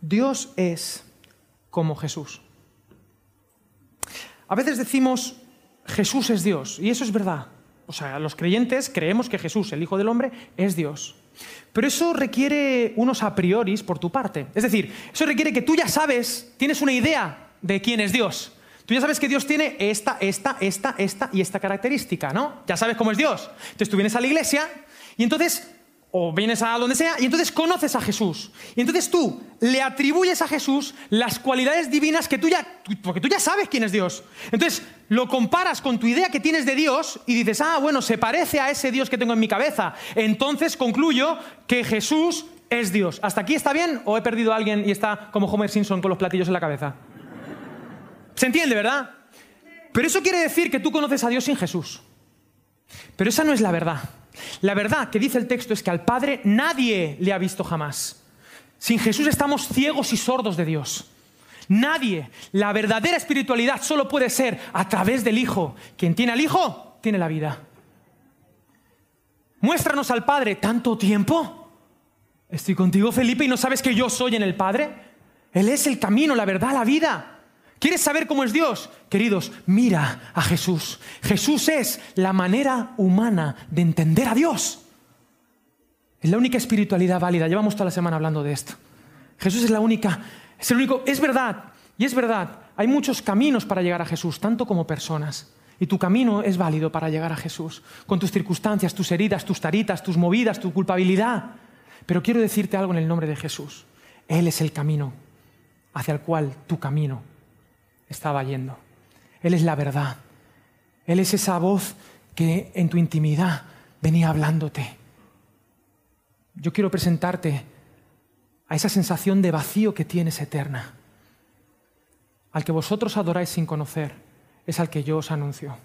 Dios es como Jesús. A veces decimos, Jesús es Dios, y eso es verdad. O sea, los creyentes creemos que Jesús, el Hijo del Hombre, es Dios. Pero eso requiere unos a priori por tu parte. Es decir, eso requiere que tú ya sabes, tienes una idea de quién es Dios. Tú ya sabes que Dios tiene esta, esta, esta, esta y esta característica, ¿no? Ya sabes cómo es Dios. Entonces tú vienes a la iglesia y entonces, o vienes a donde sea, y entonces conoces a Jesús. Y entonces tú le atribuyes a Jesús las cualidades divinas que tú ya, porque tú ya sabes quién es Dios. Entonces lo comparas con tu idea que tienes de Dios y dices, ah, bueno, se parece a ese Dios que tengo en mi cabeza. Entonces concluyo que Jesús es Dios. ¿Hasta aquí está bien o he perdido a alguien y está como Homer Simpson con los platillos en la cabeza? ¿Se entiende, verdad? Pero eso quiere decir que tú conoces a Dios sin Jesús. Pero esa no es la verdad. La verdad que dice el texto es que al Padre nadie le ha visto jamás. Sin Jesús estamos ciegos y sordos de Dios. Nadie. La verdadera espiritualidad solo puede ser a través del Hijo. Quien tiene al Hijo, tiene la vida. Muéstranos al Padre tanto tiempo. Estoy contigo, Felipe, y no sabes que yo soy en el Padre. Él es el camino, la verdad, la vida. ¿Quieres saber cómo es Dios? Queridos, mira a Jesús. Jesús es la manera humana de entender a Dios. Es la única espiritualidad válida. Llevamos toda la semana hablando de esto. Jesús es la única, es el único, es verdad, y es verdad. Hay muchos caminos para llegar a Jesús, tanto como personas. Y tu camino es válido para llegar a Jesús, con tus circunstancias, tus heridas, tus taritas, tus movidas, tu culpabilidad. Pero quiero decirte algo en el nombre de Jesús. Él es el camino hacia el cual tu camino estaba yendo. Él es la verdad. Él es esa voz que en tu intimidad venía hablándote. Yo quiero presentarte a esa sensación de vacío que tienes eterna. Al que vosotros adoráis sin conocer es al que yo os anuncio.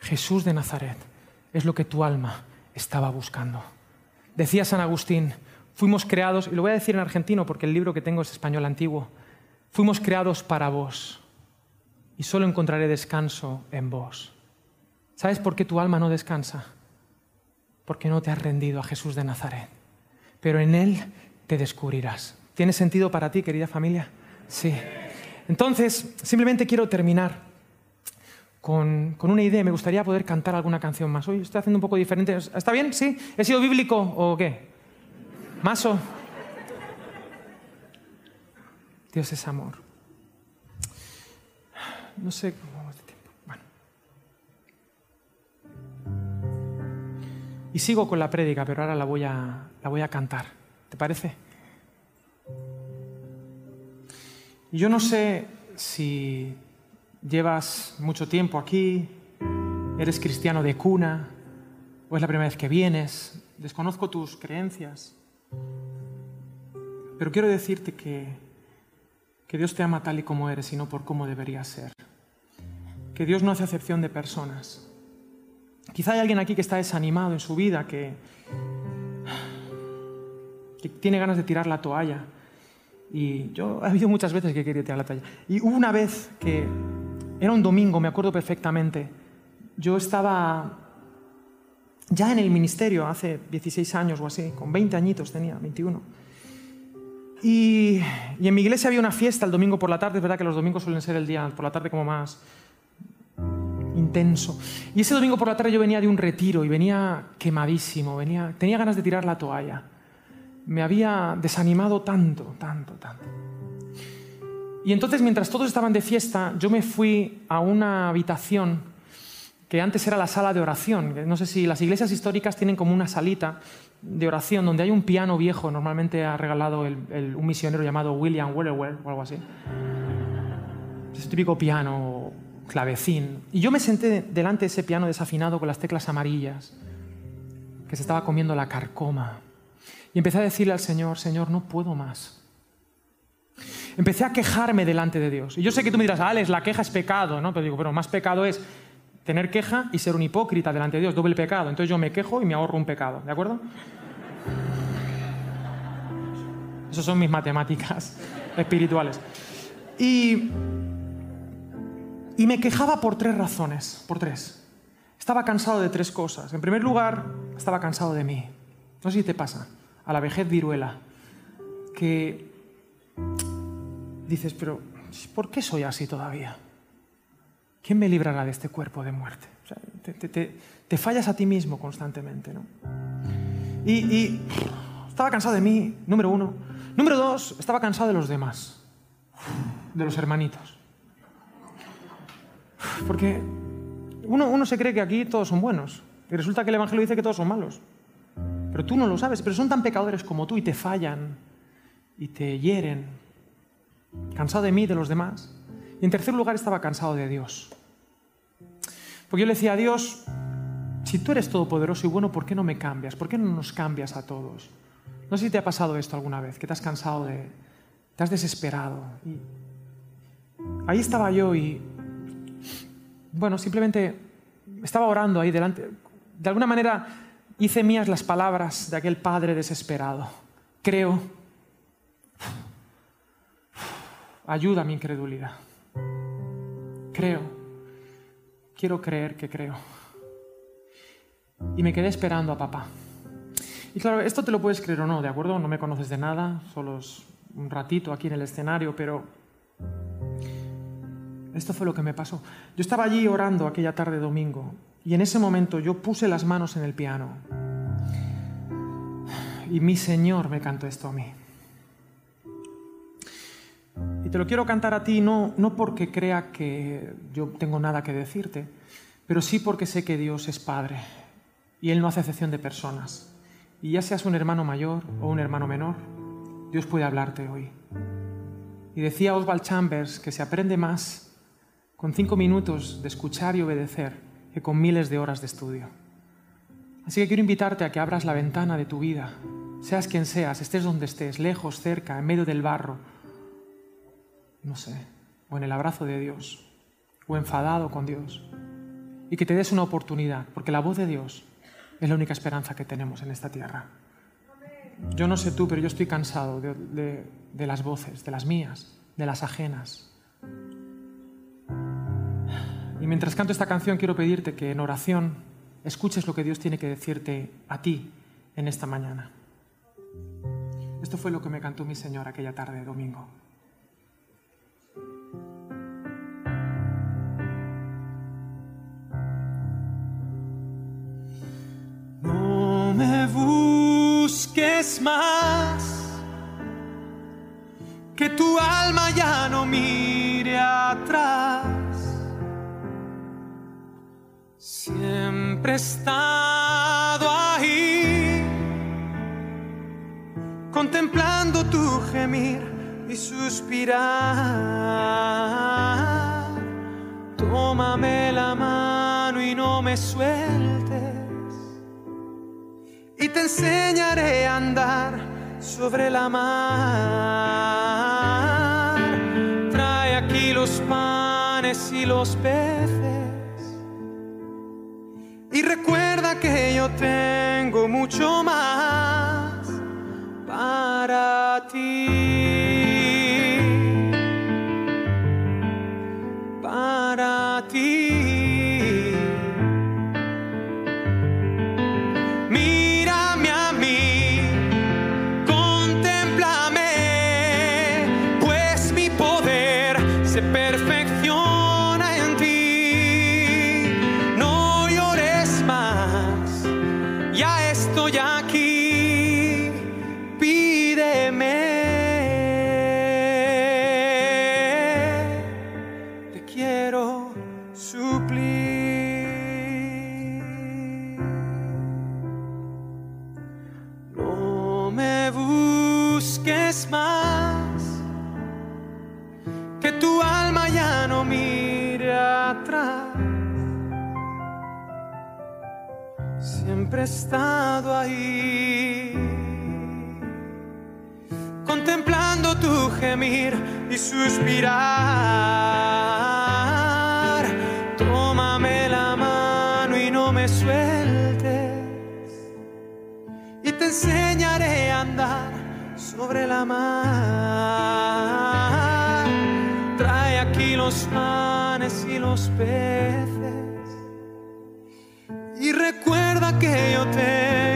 Jesús de Nazaret es lo que tu alma estaba buscando. Decía San Agustín, fuimos creados, y lo voy a decir en argentino porque el libro que tengo es español antiguo, fuimos creados para vos y solo encontraré descanso en vos. ¿Sabes por qué tu alma no descansa? Porque no te has rendido a Jesús de Nazaret. Pero en Él te descubrirás. ¿Tiene sentido para ti, querida familia? Sí. Entonces, simplemente quiero terminar con, una idea. Me gustaría poder cantar alguna canción más. Hoy estoy haciendo un poco diferente. ¿Está bien? ¿Sí? ¿He sido bíblico o qué? ¿Maso? Dios es amor. No sé cómo vamos de tiempo. Bueno. Y sigo con la prédica, pero ahora la voy a, la voy a cantar. ¿Te parece? Yo no sé si llevas mucho tiempo aquí, eres cristiano de cuna, o es la primera vez que vienes, desconozco tus creencias, pero quiero decirte que, que Dios te ama tal y como eres y no por cómo deberías ser, que Dios no hace acepción de personas. Quizá hay alguien aquí que está desanimado en su vida, que, tiene ganas de tirar la toalla. Y yo he habido muchas veces que he querido tirar la toalla. Y una vez que era un domingo, me acuerdo perfectamente. Yo estaba ya en el ministerio hace 16 años o así, con 20 añitos tenía, 21. Y, en mi iglesia había una fiesta el domingo por la tarde, es verdad que los domingos suelen ser el día por la tarde como más intenso. Y ese domingo por la tarde yo venía de un retiro y venía quemadísimo, venía, tenía ganas de tirar la toalla. Me había desanimado tanto, tanto, tanto. Y entonces, mientras todos estaban de fiesta, yo me fui a una habitación que antes era la sala de oración. No sé si las iglesias históricas tienen como una salita de oración donde hay un piano viejo, normalmente ha regalado un misionero llamado William Wellerwell o algo así. Es típico piano clavecín. Y yo me senté delante de ese piano desafinado con las teclas amarillas, que se estaba comiendo la carcoma. Y empecé a decirle al Señor, Señor, no puedo más empecé a quejarme delante de Dios. Y yo sé que tú me dirás, Alex, la queja es pecado, ¿no? Pero digo, pero más pecado es tener queja y ser un hipócrita delante de Dios, doble pecado. Entonces yo me quejo y me ahorro un pecado, ¿de acuerdo? Esas son mis matemáticas espirituales. Y, y me quejaba por tres razones, por tres. Estaba cansado de tres cosas. En primer lugar, estaba cansado de mí. No sé si te pasa, a la vejez viruela, que dices, pero ¿por qué soy así todavía? ¿Quién me librará de este cuerpo de muerte? te, fallas a ti mismo constantemente, ¿no? Y, y estaba cansado de mí, número uno. Número dos, estaba cansado de los demás, de los hermanitos. Porque uno, uno se cree que aquí todos son buenos y resulta que el Evangelio dice que todos son malos. Pero tú no lo sabes, pero son tan pecadores como tú y te fallan y te hieren cansado de mí, de los demás. Y en tercer lugar estaba cansado de Dios. Porque yo le decía a Dios, si tú eres todopoderoso y bueno, ¿por qué no me cambias? ¿Por qué no nos cambias a todos? No sé si te ha pasado esto alguna vez, que te has cansado de... te has desesperado. Ahí estaba yo y, bueno, simplemente estaba orando ahí delante. De alguna manera hice mías las palabras de aquel padre desesperado. Creo. Ayuda a mi incredulidad. Creo. Quiero creer que creo. Y me quedé esperando a papá. Y claro, esto te lo puedes creer o no, ¿de acuerdo? No me conoces de nada, solo es un ratito aquí en el escenario, pero esto fue lo que me pasó. Yo estaba allí orando aquella tarde domingo y en ese momento yo puse las manos en el piano y mi Señor me cantó esto a mí. Te lo quiero cantar a ti no, no porque crea que yo tengo nada que decirte, pero sí porque sé que Dios es Padre y Él no hace excepción de personas. Y ya seas un hermano mayor o un hermano menor, Dios puede hablarte hoy. Y decía Oswald Chambers que se aprende más con cinco minutos de escuchar y obedecer que con miles de horas de estudio. Así que quiero invitarte a que abras la ventana de tu vida, seas quien seas, estés donde estés, lejos, cerca, en medio del barro, no sé, o en el abrazo de Dios, o enfadado con Dios, y que te des una oportunidad, porque la voz de Dios es la única esperanza que tenemos en esta tierra. Yo no sé tú, pero yo estoy cansado de, las voces, de las mías, de las ajenas. Y mientras canto esta canción quiero pedirte que en oración escuches lo que Dios tiene que decirte a ti en esta mañana. Esto fue lo que me cantó mi Señor aquella tarde de domingo. es más, que tu alma ya no mire atrás. Siempre he estado ahí, contemplando tu gemir y suspirar. Tómame la mano y no me sueltes te enseñaré a andar sobre la mar. Trae aquí los panes y los peces. Y recuerda que yo tengo mucho más estado ahí, contemplando tu gemir y suspirar. Tómame la mano y no me sueltes, y te enseñaré a andar sobre la mar. Trae aquí los panes y los peces recuerda que yo tengo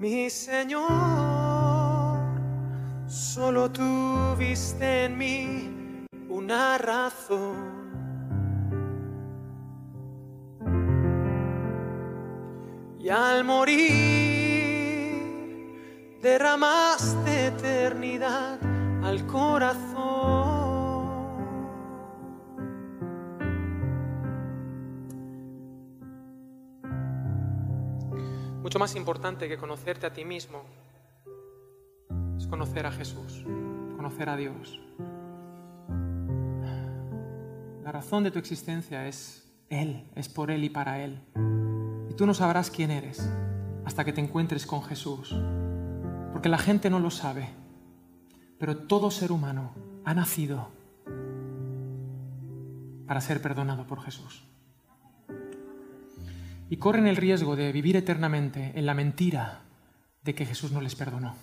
Mi Señor, solo tú viste en mí una razón. Y al morir derramaste eternidad al corazón. Mucho más importante que conocerte a ti mismo es conocer a Jesús, conocer a Dios. La razón de tu existencia es Él, es por Él y para Él. Y tú no sabrás quién eres hasta que te encuentres con Jesús. Porque la gente no lo sabe, pero todo ser humano ha nacido para ser perdonado por Jesús. Y corren el riesgo de vivir eternamente en la mentira de que Jesús no les perdonó.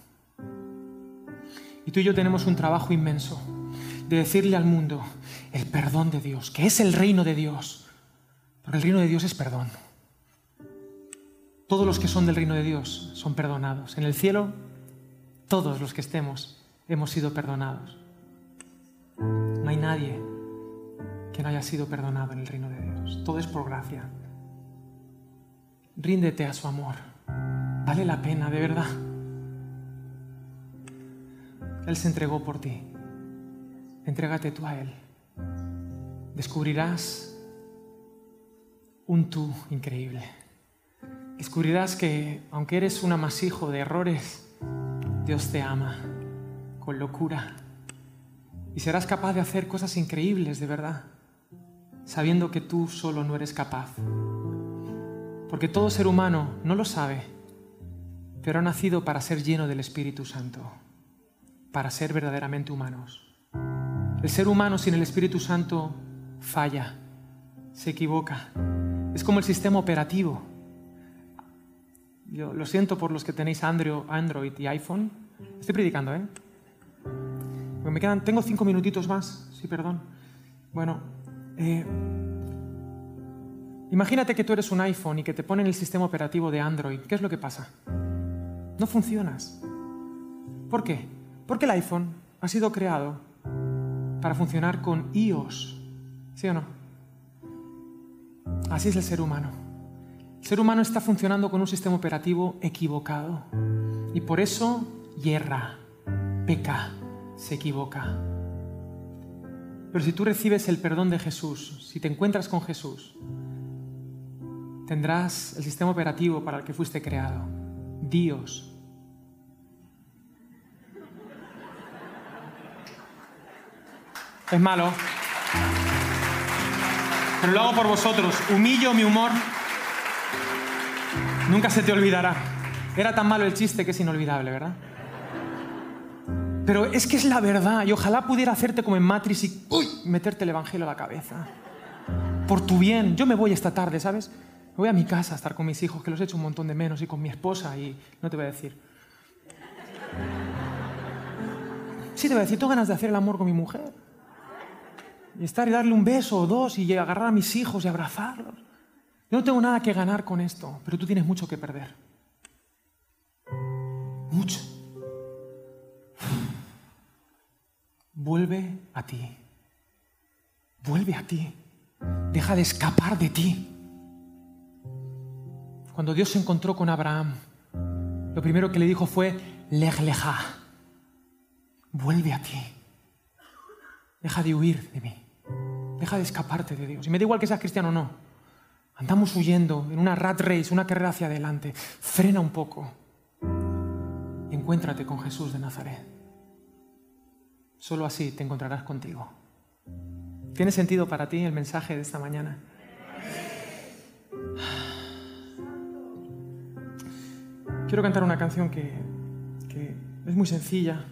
Y tú y yo tenemos un trabajo inmenso de decirle al mundo el perdón de Dios, que es el reino de Dios. Porque el reino de Dios es perdón. Todos los que son del reino de Dios son perdonados. En el cielo, todos los que estemos hemos sido perdonados. No hay nadie que no haya sido perdonado en el reino de Dios. Todo es por gracia. Ríndete a su amor. Vale la pena, de verdad. Él se entregó por ti. Entrégate tú a Él. Descubrirás un tú increíble. Descubrirás que aunque eres un amasijo de errores, Dios te ama con locura. Y serás capaz de hacer cosas increíbles, de verdad, sabiendo que tú solo no eres capaz. Porque todo ser humano no lo sabe, pero ha nacido para ser lleno del Espíritu Santo, para ser verdaderamente humanos. El ser humano sin el Espíritu Santo falla, se equivoca. Es como el sistema operativo. Yo lo siento por los que tenéis Android y iPhone. Estoy predicando, ¿eh? Me quedan, tengo cinco minutitos más. Sí, perdón. Bueno, eh, Imagínate que tú eres un iPhone y que te ponen el sistema operativo de Android. ¿Qué es lo que pasa? No funcionas. ¿Por qué? Porque el iPhone ha sido creado para funcionar con iOS. ¿Sí o no? Así es el ser humano. El ser humano está funcionando con un sistema operativo equivocado. Y por eso hierra, peca, se equivoca. Pero si tú recibes el perdón de Jesús, si te encuentras con Jesús, tendrás el sistema operativo para el que fuiste creado, Dios. Es malo, pero lo hago por vosotros. Humillo mi humor. Nunca se te olvidará. Era tan malo el chiste que es inolvidable, ¿verdad? Pero es que es la verdad y ojalá pudiera hacerte como en Matrix y uy, meterte el Evangelio a la cabeza. Por tu bien. Yo me voy esta tarde, ¿sabes? Voy a mi casa a estar con mis hijos, que los he hecho un montón de menos, y con mi esposa, y no te voy a decir. Sí, te voy a decir, tengo ganas de hacer el amor con mi mujer. Y estar y darle un beso o dos y agarrar a mis hijos y abrazarlos. Yo no tengo nada que ganar con esto, pero tú tienes mucho que perder. Mucho. Vuelve a ti. Vuelve a ti. Deja de escapar de ti. Cuando Dios se encontró con Abraham, lo primero que le dijo fue, Lej leja, vuelve a ti. Deja de huir de mí. Deja de escaparte de Dios. Y me da igual que seas cristiano o no. Andamos huyendo en una rat race, una carrera hacia adelante. Frena un poco. Y encuéntrate con Jesús de Nazaret. Solo así te encontrarás contigo. ¿Tiene sentido para ti el mensaje de esta mañana? Quiero cantar una canción que, que es muy sencilla.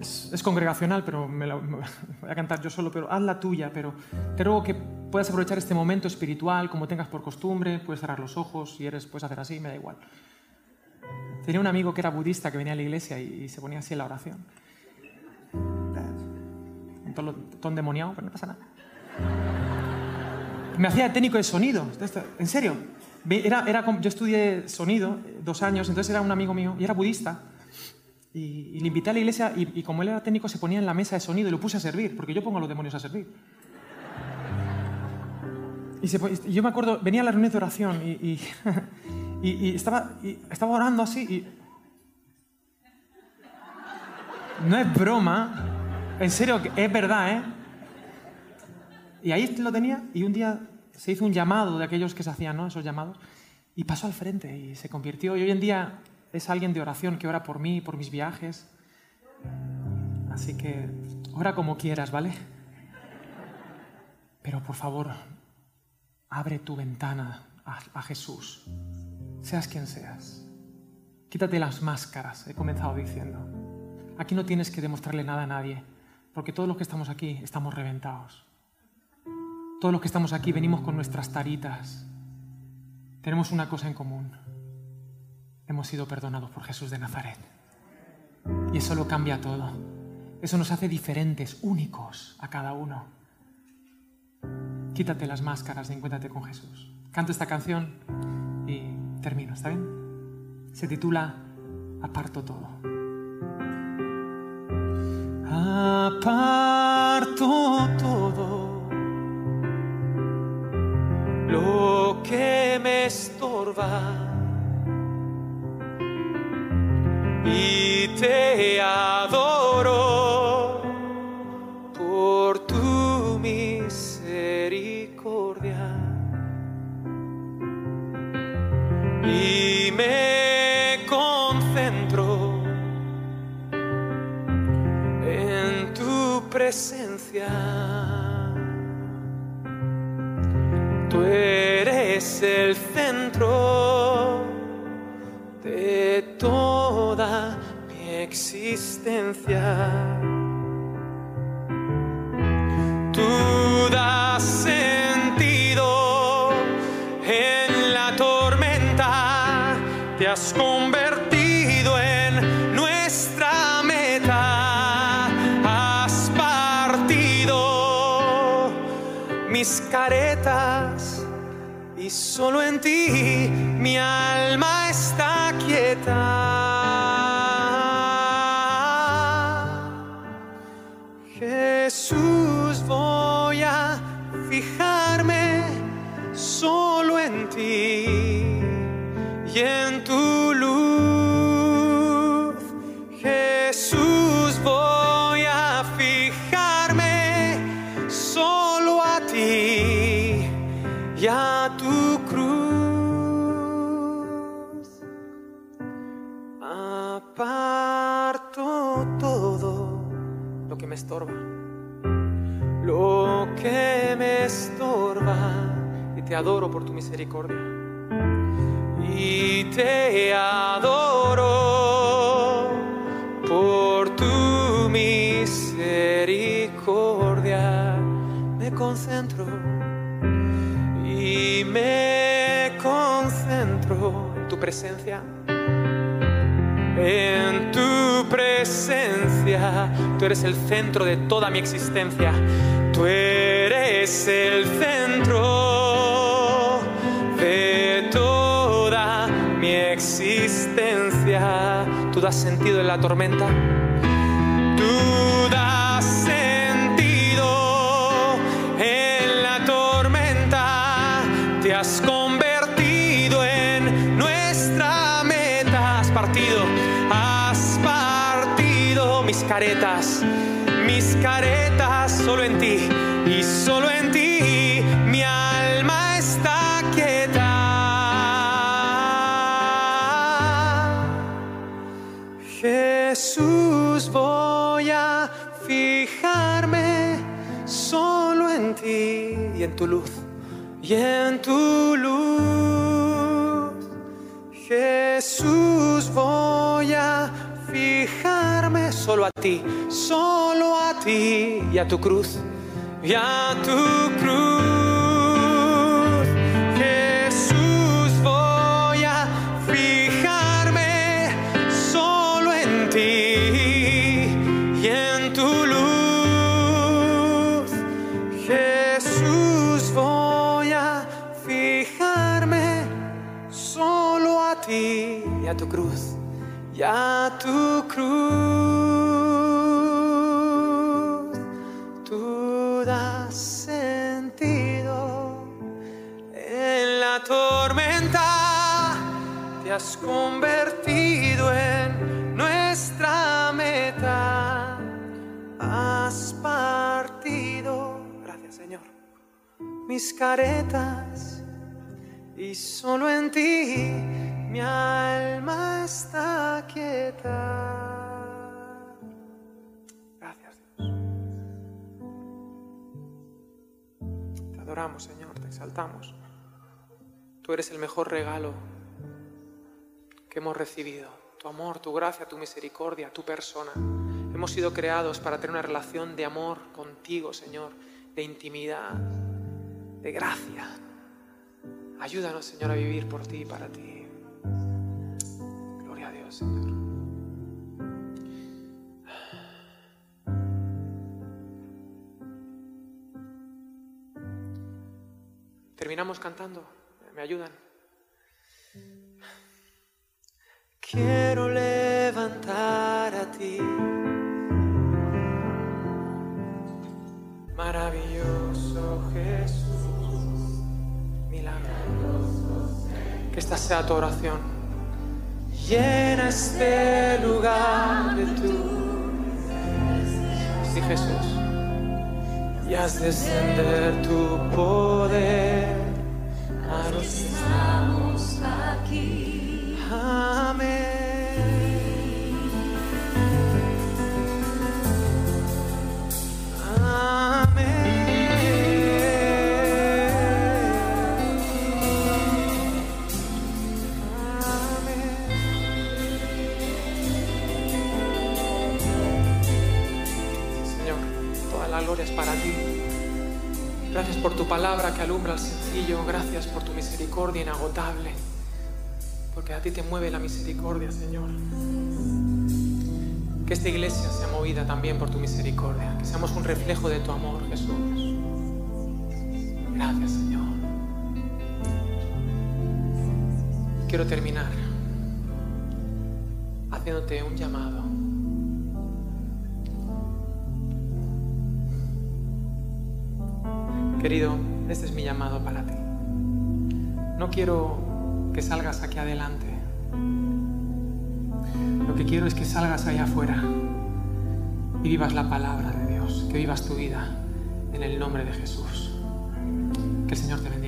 Es, es congregacional, pero me la me voy a cantar yo solo, pero haz la tuya, pero te ruego que puedas aprovechar este momento espiritual como tengas por costumbre, puedes cerrar los ojos, si eres, puedes hacer así, me da igual. Tenía un amigo que era budista que venía a la iglesia y, y se ponía así en la oración. Un tono demoniado, pero no pasa nada. Me hacía técnico de sonido, en serio. Era, era, yo estudié sonido eh, dos años, entonces era un amigo mío y era budista. Y, y le invité a la iglesia y, y como él era técnico se ponía en la mesa de sonido y lo puse a servir, porque yo pongo a los demonios a servir. Y, yo me acuerdo, venía a la reunión de oración y, estaba, orando así y... No es broma, en serio, es verdad, ¿eh? Y ahí lo tenía y un día se hizo un llamado de aquellos que se hacían, ¿no? Esos llamados. Y pasó al frente y se convirtió. Y hoy en día es alguien de oración que ora por mí, por mis viajes. Así que ora como quieras, ¿vale? Pero por favor, abre tu ventana a, a Jesús. Seas quien seas. Quítate las máscaras, he comenzado diciendo. Aquí no tienes que demostrarle nada a nadie, porque todos los que estamos aquí estamos reventados. Todos los que estamos aquí venimos con nuestras taritas. Tenemos una cosa en común. Hemos sido perdonados por Jesús de Nazaret. Y eso lo cambia todo. Eso nos hace diferentes, únicos a cada uno. Quítate las máscaras y encuéntrate con Jesús. Canto esta canción y termino, ¿está bien? Se titula Aparto todo. Aparto todo lo que me estorba y te adoro por tu misericordia y me concentro en tu presencia. Existencia. Tú das sentido en la tormenta, te has convertido en nuestra meta, has partido mis caretas y solo en ti mi alma está quieta. Te adoro por tu misericordia. Y te adoro por tu misericordia. Me concentro y me concentro en tu presencia. En tu presencia, tú eres el centro de toda mi existencia. Tú eres el centro tú das sentido en la tormenta. Tú das sentido en la tormenta, te has convertido en nuestra meta. Has partido, has partido mis caretas, mis caretas solo en ti y en tu luz. Jesús, voy a fijarme solo a ti, solo a ti y a tu cruz, y a tu cruz. Y a tu cruz. Tú das sentido en la tormenta, te has convertido en nuestra meta. Has partido, gracias Señor, mis caretas y solo en ti mi alma está quieta. Gracias Dios. Te adoramos Señor, te exaltamos. Tú eres el mejor regalo que hemos recibido. Tu amor, tu gracia, tu misericordia, tu persona. Hemos sido creados para tener una relación de amor contigo, Señor, de intimidad, de gracia. Ayúdanos, Señor, a vivir por ti y para ti. Señor. Terminamos cantando. ¿Me ayudan? Quiero levantar a ti. Maravilloso Jesús, milagroso. Que esta sea tu oración. Llena este lugar de tu. Sí, Jesús. Y haz descender tu poder a los Estamos aquí. Amén. Para ti. Gracias por tu palabra que alumbra al sencillo. Gracias por tu misericordia inagotable. Porque a ti te mueve la misericordia, Señor. Que esta iglesia sea movida también por tu misericordia. Que seamos un reflejo de tu amor, Jesús. Gracias, Señor. Quiero terminar haciéndote un llamado. Querido, este es mi llamado para ti. No quiero que salgas aquí adelante. Lo que quiero es que salgas allá afuera y vivas la palabra de Dios, que vivas tu vida en el nombre de Jesús. Que el Señor te bendiga.